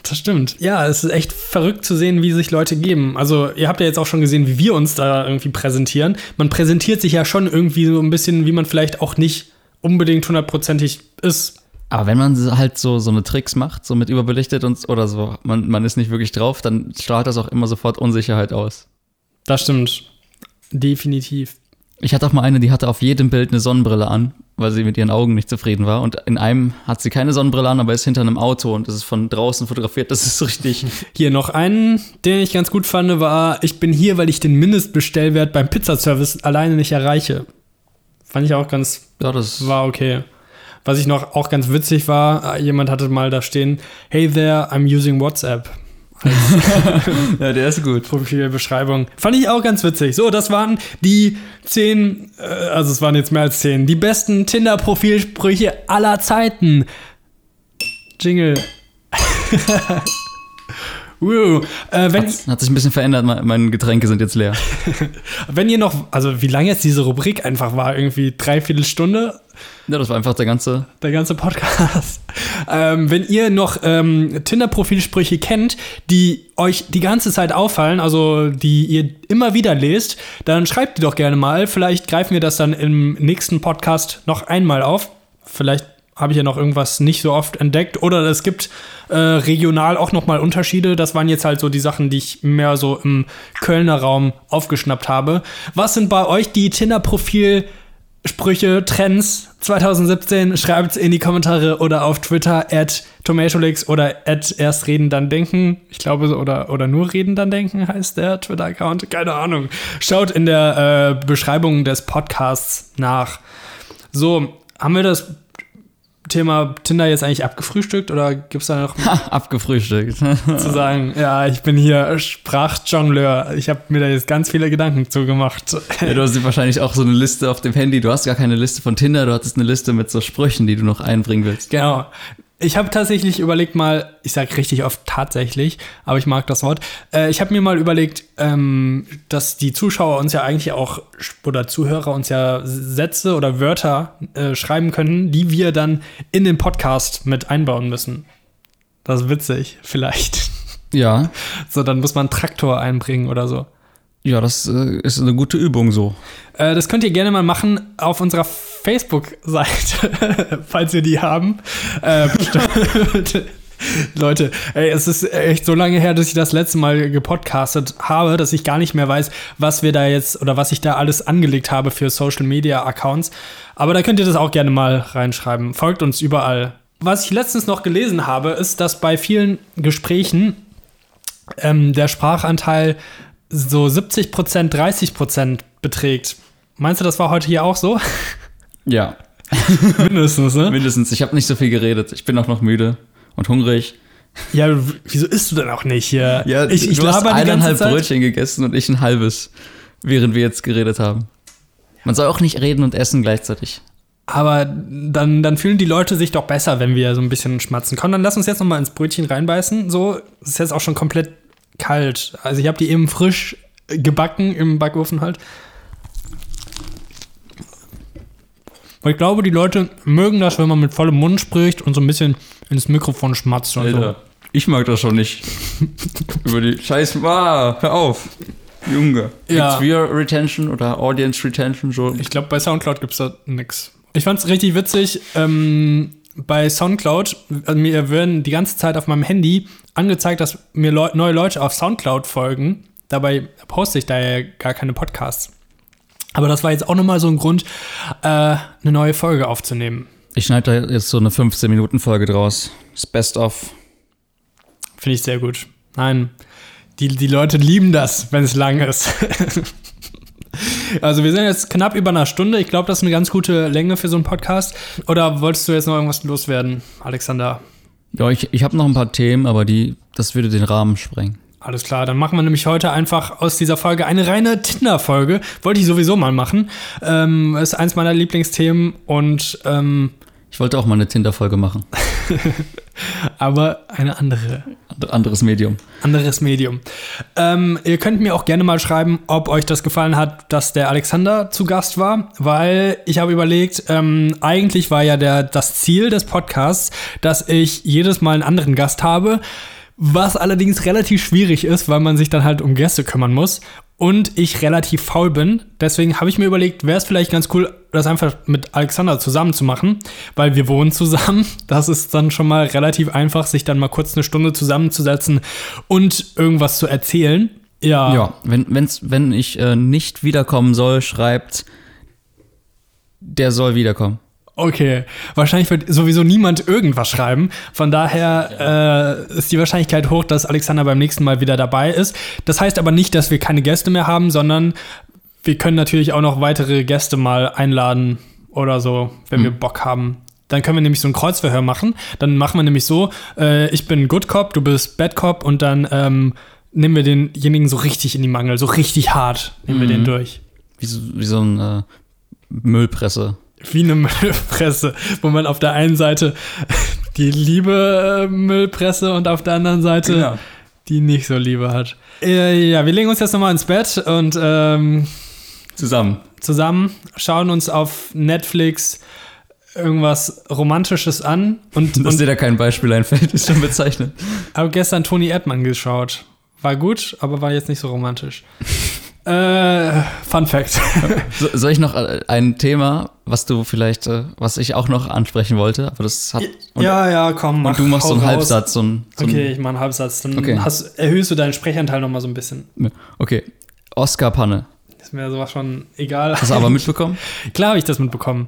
Das stimmt. Ja, es ist echt verrückt zu sehen, wie sich Leute geben. Also, ihr habt ja jetzt auch schon gesehen, wie wir uns da irgendwie präsentieren. Man präsentiert sich ja schon irgendwie so ein bisschen, wie man vielleicht auch nicht unbedingt hundertprozentig ist. Aber wenn man halt so, so eine Tricks macht, so mit überbelichtet und oder so, man, man ist nicht wirklich drauf, dann strahlt das auch immer sofort Unsicherheit aus. Das stimmt. Definitiv. Ich hatte auch mal eine, die hatte auf jedem Bild eine Sonnenbrille an, weil sie mit ihren Augen nicht zufrieden war. Und in einem hat sie keine Sonnenbrille an, aber ist hinter einem Auto und das ist von draußen fotografiert. Das ist richtig. [laughs] Hier noch einen, den ich ganz gut fand, war: Ich bin hier, weil ich den Mindestbestellwert beim Pizzaservice alleine nicht erreiche. Fand ich auch ganz. Ja, das war okay. Was ich noch auch ganz witzig war, jemand hatte mal da stehen: Hey there, I'm using WhatsApp. [laughs] ja, der ist gut. Profilbeschreibung. Fand ich auch ganz witzig. So, das waren die zehn, äh, also es waren jetzt mehr als zehn, die besten Tinder-Profilsprüche aller Zeiten. Jingle. [laughs] Uh, äh, wenn, hat, hat, sich ein bisschen verändert, meine Getränke sind jetzt leer. [laughs] wenn ihr noch, also wie lange jetzt diese Rubrik einfach war, irgendwie dreiviertel Stunde, ja, das war einfach der ganze. Der ganze Podcast. [laughs] ähm, wenn ihr noch ähm, Tinder-Profilsprüche kennt, die euch die ganze Zeit auffallen, also die ihr immer wieder lest, dann schreibt die doch gerne mal. Vielleicht greifen wir das dann im nächsten Podcast noch einmal auf. Vielleicht habe ich ja noch irgendwas nicht so oft entdeckt. Oder es gibt äh, regional auch nochmal Unterschiede. Das waren jetzt halt so die Sachen, die ich mehr so im Kölner Raum aufgeschnappt habe. Was sind bei euch die Tinder-Profil- Sprüche, Trends 2017, schreibt in die Kommentare oder auf Twitter at Tomatolix oder at erst reden dann denken. Ich glaube, oder, oder nur reden dann denken heißt der Twitter-Account. Keine Ahnung. Schaut in der äh, Beschreibung des Podcasts nach. So, haben wir das Thema Tinder jetzt eigentlich abgefrühstückt oder gibt es da noch abgefrühstückt [laughs] zu sagen, ja, ich bin hier Sprachjongleur. Ich habe mir da jetzt ganz viele Gedanken zugemacht. Ja, du hast wahrscheinlich auch so eine Liste auf dem Handy. Du hast gar keine Liste von Tinder, du hattest eine Liste mit so Sprüchen, die du noch einbringen willst. Genau. Ich habe tatsächlich überlegt mal, ich sage richtig oft tatsächlich, aber ich mag das Wort. Äh, ich habe mir mal überlegt, ähm, dass die Zuschauer uns ja eigentlich auch oder Zuhörer uns ja Sätze oder Wörter äh, schreiben können, die wir dann in den Podcast mit einbauen müssen. Das ist witzig, [laughs] vielleicht. Ja. So, dann muss man Traktor einbringen oder so. Ja, das äh, ist eine gute Übung so. Äh, das könnt ihr gerne mal machen auf unserer Facebook-Seite, [laughs] falls wir die haben. Äh, [laughs] Leute, ey, es ist echt so lange her, dass ich das letzte Mal gepodcastet habe, dass ich gar nicht mehr weiß, was wir da jetzt oder was ich da alles angelegt habe für Social Media Accounts. Aber da könnt ihr das auch gerne mal reinschreiben. Folgt uns überall. Was ich letztens noch gelesen habe, ist, dass bei vielen Gesprächen ähm, der Sprachanteil so 70 Prozent, 30 Prozent beträgt. Meinst du, das war heute hier auch so? [laughs] Ja. [laughs] Mindestens, ne? Mindestens. Ich habe nicht so viel geredet. Ich bin auch noch müde und hungrig. Ja, wieso isst du denn auch nicht hier? Ja, ich, ich du hast eineinhalb Brötchen gegessen und ich ein halbes, während wir jetzt geredet haben. Man soll auch nicht reden und essen gleichzeitig. Aber dann, dann fühlen die Leute sich doch besser, wenn wir so ein bisschen schmatzen. Komm, dann lass uns jetzt noch mal ins Brötchen reinbeißen. So, das ist jetzt auch schon komplett kalt. Also ich habe die eben frisch gebacken im Backofen halt. Weil ich glaube, die Leute mögen das, wenn man mit vollem Mund spricht und so ein bisschen ins Mikrofon schmatzt und so. Ich mag das schon nicht. [laughs] Über die Scheiß. Ah, hör auf. Junge. Ja. Gibt's Viewer Retention oder Audience Retention schon? Ich glaube, bei Soundcloud gibt es da nix. Ich fand es richtig witzig. Ähm, bei Soundcloud, äh, mir werden die ganze Zeit auf meinem Handy angezeigt, dass mir Leu neue Leute auf Soundcloud folgen. Dabei poste ich da ja gar keine Podcasts. Aber das war jetzt auch nochmal so ein Grund, äh, eine neue Folge aufzunehmen. Ich schneide da jetzt so eine 15-Minuten-Folge draus. Das Best of. Finde ich sehr gut. Nein, die, die Leute lieben das, wenn es lang ist. [laughs] also wir sind jetzt knapp über einer Stunde. Ich glaube, das ist eine ganz gute Länge für so einen Podcast. Oder wolltest du jetzt noch irgendwas loswerden, Alexander? Ja, ich, ich habe noch ein paar Themen, aber die, das würde den Rahmen sprengen. Alles klar, dann machen wir nämlich heute einfach aus dieser Folge eine reine Tinder-Folge. Wollte ich sowieso mal machen. Ähm, ist eins meiner Lieblingsthemen und ähm, Ich wollte auch mal eine Tinder-Folge machen. [laughs] [laughs] aber eine andere. And- Anderes Medium. anderes Medium. Ähm, ihr könnt mir auch gerne mal schreiben, ob euch das gefallen hat, dass der Alexander zu Gast war, weil ich habe überlegt, ähm, eigentlich war ja der, das Ziel des Podcasts, dass ich jedes Mal einen anderen Gast habe, was allerdings relativ schwierig ist, weil man sich dann halt um Gäste kümmern muss und ich relativ faul bin. Deswegen habe ich mir überlegt, wäre es vielleicht ganz cool, das einfach mit Alexander zusammen zu machen, weil wir wohnen zusammen. [laughs] Das ist dann schon mal relativ einfach, sich dann mal kurz eine Stunde zusammenzusetzen und irgendwas zu erzählen. Ja. Ja, wenn, wenn's, wenn ich äh, nicht wiederkommen soll, schreibt, der soll wiederkommen. Okay. Wahrscheinlich wird sowieso niemand irgendwas schreiben. Von daher äh, ist die Wahrscheinlichkeit hoch, dass Alexander beim nächsten Mal wieder dabei ist. Das heißt aber nicht, dass wir keine Gäste mehr haben, sondern wir können natürlich auch noch weitere Gäste mal einladen oder so, wenn wir Bock haben. Dann können wir nämlich so ein Kreuzverhör machen. Dann machen wir nämlich so, äh, ich bin Good Cop, du bist Bad Cop und dann ähm, nehmen wir denjenigen so richtig in die Mangel, so richtig hart nehmen wir den durch. Wie so, wie so ein äh, Müllpresse. Wie eine [laughs] Müllpresse, wo man auf der einen Seite [laughs] die liebe äh, Müllpresse und auf der anderen Seite Genau. die nicht so liebe hat. Äh, ja, wir legen uns jetzt nochmal ins Bett und ähm, Zusammen. zusammen schauen uns auf Netflix irgendwas Romantisches an und, [laughs] Dass und dir da kein Beispiel einfällt, ist schon bezeichnet. habe gestern Toni Erdmann geschaut. War gut, aber war jetzt nicht so romantisch. Äh, Fun Fact. So, soll ich noch äh, ein Thema, was du vielleicht, äh, was ich auch noch ansprechen wollte, aber das hat. Und, ja, ja, komm, mach. und du machst so einen raus. Halbsatz, so ein. So Okay, ich mache einen Halbsatz. Dann Okay. hast, erhöhst du deinen Sprechanteil nochmal so ein bisschen. Okay. Oscar-Panne. Ist mir sowas schon egal. Hast du aber [laughs] mitbekommen? Klar habe ich das mitbekommen.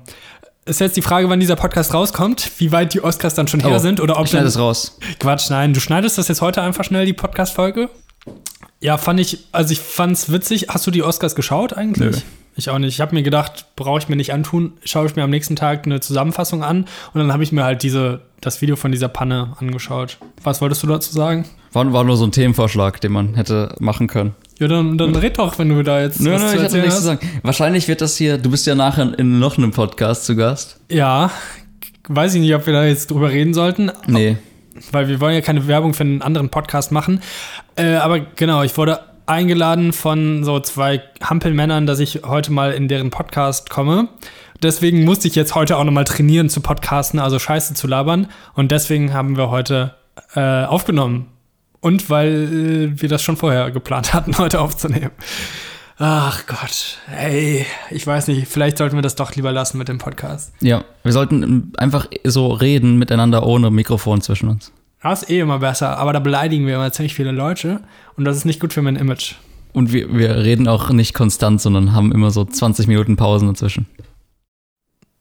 Ist jetzt die Frage, wann dieser Podcast rauskommt, wie weit die Oscars dann schon her Oh, sind oder ob ich schneide es raus. Quatsch, nein, du schneidest das jetzt heute einfach schnell, die Podcast-Folge? Ja, fand ich, also ich fand's witzig. Hast du die Oscars geschaut eigentlich? Nö. Ich auch nicht. Ich habe mir gedacht, brauche ich mir nicht antun, schaue ich mir am nächsten Tag eine Zusammenfassung an und dann habe ich mir halt diese, das Video von dieser Panne angeschaut. Was wolltest du dazu sagen? War, war nur so ein Themenvorschlag, den man hätte machen können. Ja, dann, dann red doch, wenn du da jetzt Nö, was nö, ich hatte nichts hast. zu sagen. Wahrscheinlich wird das hier, du bist ja nachher in noch einem Podcast zu Gast. Ja, weiß ich nicht, ob wir da jetzt drüber reden sollten, Nee. Weil wir wollen ja keine Werbung für einen anderen Podcast machen. Äh, aber genau, ich wurde eingeladen von so zwei Hampelmännern, dass ich heute mal in deren Podcast komme. Deswegen musste ich jetzt heute auch nochmal trainieren zu podcasten, also Scheiße zu labern. Und deswegen haben wir heute äh, aufgenommen. Und weil äh, wir das schon vorher geplant hatten, [laughs] heute aufzunehmen. Ach Gott, ey, ich weiß nicht, vielleicht sollten wir das doch lieber lassen mit dem Podcast. Ja, wir sollten einfach so reden miteinander ohne Mikrofon zwischen uns. Das ist eh immer besser, aber da beleidigen wir immer ziemlich viele Leute und das ist nicht gut für mein Image. Und wir, wir reden auch nicht konstant, sondern haben immer so 20 Minuten Pausen dazwischen.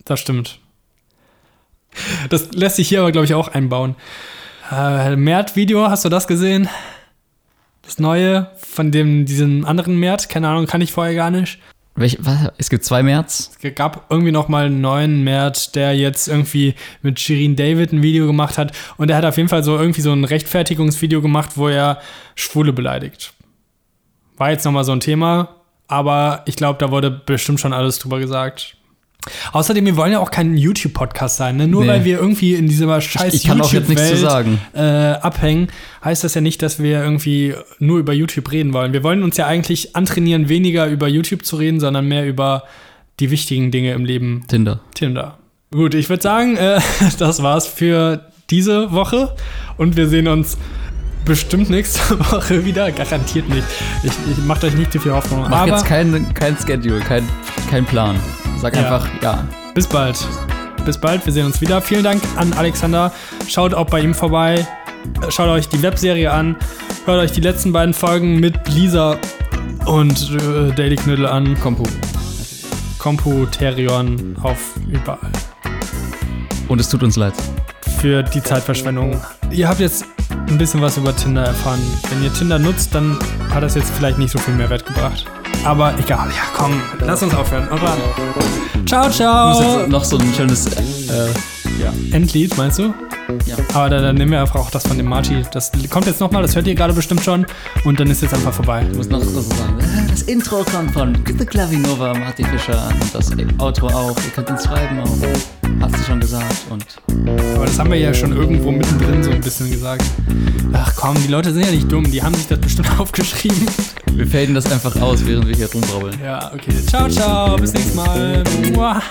Das stimmt. Das lässt sich hier aber, glaube ich, auch einbauen. Äh, Mert-Video, hast du das gesehen? Das neue von dem, diesem anderen Mert, keine Ahnung, kann ich vorher gar nicht. Welch, was? Es gibt zwei März. Es gab irgendwie noch mal einen neuen Mert, der jetzt irgendwie mit Shirin David ein Video gemacht hat. Und er hat auf jeden Fall so irgendwie so ein Rechtfertigungsvideo gemacht, wo er Schwule beleidigt. War jetzt noch mal so ein Thema, aber ich glaube, da wurde bestimmt schon alles drüber gesagt. Außerdem, wir wollen ja auch kein YouTube-Podcast sein, ne? Nur Nee. weil wir irgendwie in dieser scheiß Ich kann auch jetzt nichts zu sagen. äh, abhängen, heißt das ja nicht, dass wir irgendwie nur über YouTube reden wollen. Wir wollen uns ja eigentlich antrainieren, weniger über YouTube zu reden, sondern mehr über die wichtigen Dinge im Leben. Tinder. Tinder. Gut, ich würde sagen, äh, [laughs] das war's für diese Woche und wir sehen uns bestimmt nächste [laughs] Woche wieder. Garantiert nicht. Ich, ich macht euch nicht zu viel Hoffnung. Mach aber jetzt kein, kein Schedule, kein, kein Plan. Sag Ja. einfach ja. bis bald. Bis bald, wir sehen uns wieder. Vielen Dank an Alexander. Schaut auch bei ihm vorbei. Schaut euch die Webserie an. Hört euch die letzten beiden Folgen mit Lisa und äh, Daily Knödel an. Kompu. Computerion auf überall. Und es tut uns leid. Für die Zeitverschwendung. Ihr habt jetzt ein bisschen was über Tinder erfahren. Wenn ihr Tinder nutzt, dann hat das jetzt vielleicht nicht so viel Mehrwert gebracht. Aber egal. Ja, komm, lass uns aufhören. Oder? Ciao, Ich muss ciao. jetzt noch so ein schönes äh, ja. Endlied, meinst du? Ja. Aber dann, dann nehmen wir einfach auch das von dem Marty. Das kommt jetzt nochmal, das hört ihr gerade bestimmt schon. Und dann ist jetzt einfach vorbei. Ich muss noch so sagen. äh, Das Intro kommt von The Clavinova, Martin Fischer und das Outro auch. Ihr könnt uns schreiben auch. Hast du schon gesagt. Und Aber das haben wir ja schon irgendwo mittendrin so ein bisschen gesagt. Ach komm, die Leute sind ja nicht dumm. Die haben sich das bestimmt [laughs] aufgeschrieben. wir faden das einfach aus, während wir hier rumbrabbeln. Ja, okay. Ciao, ciao. Bis nächstes Mal. Mua.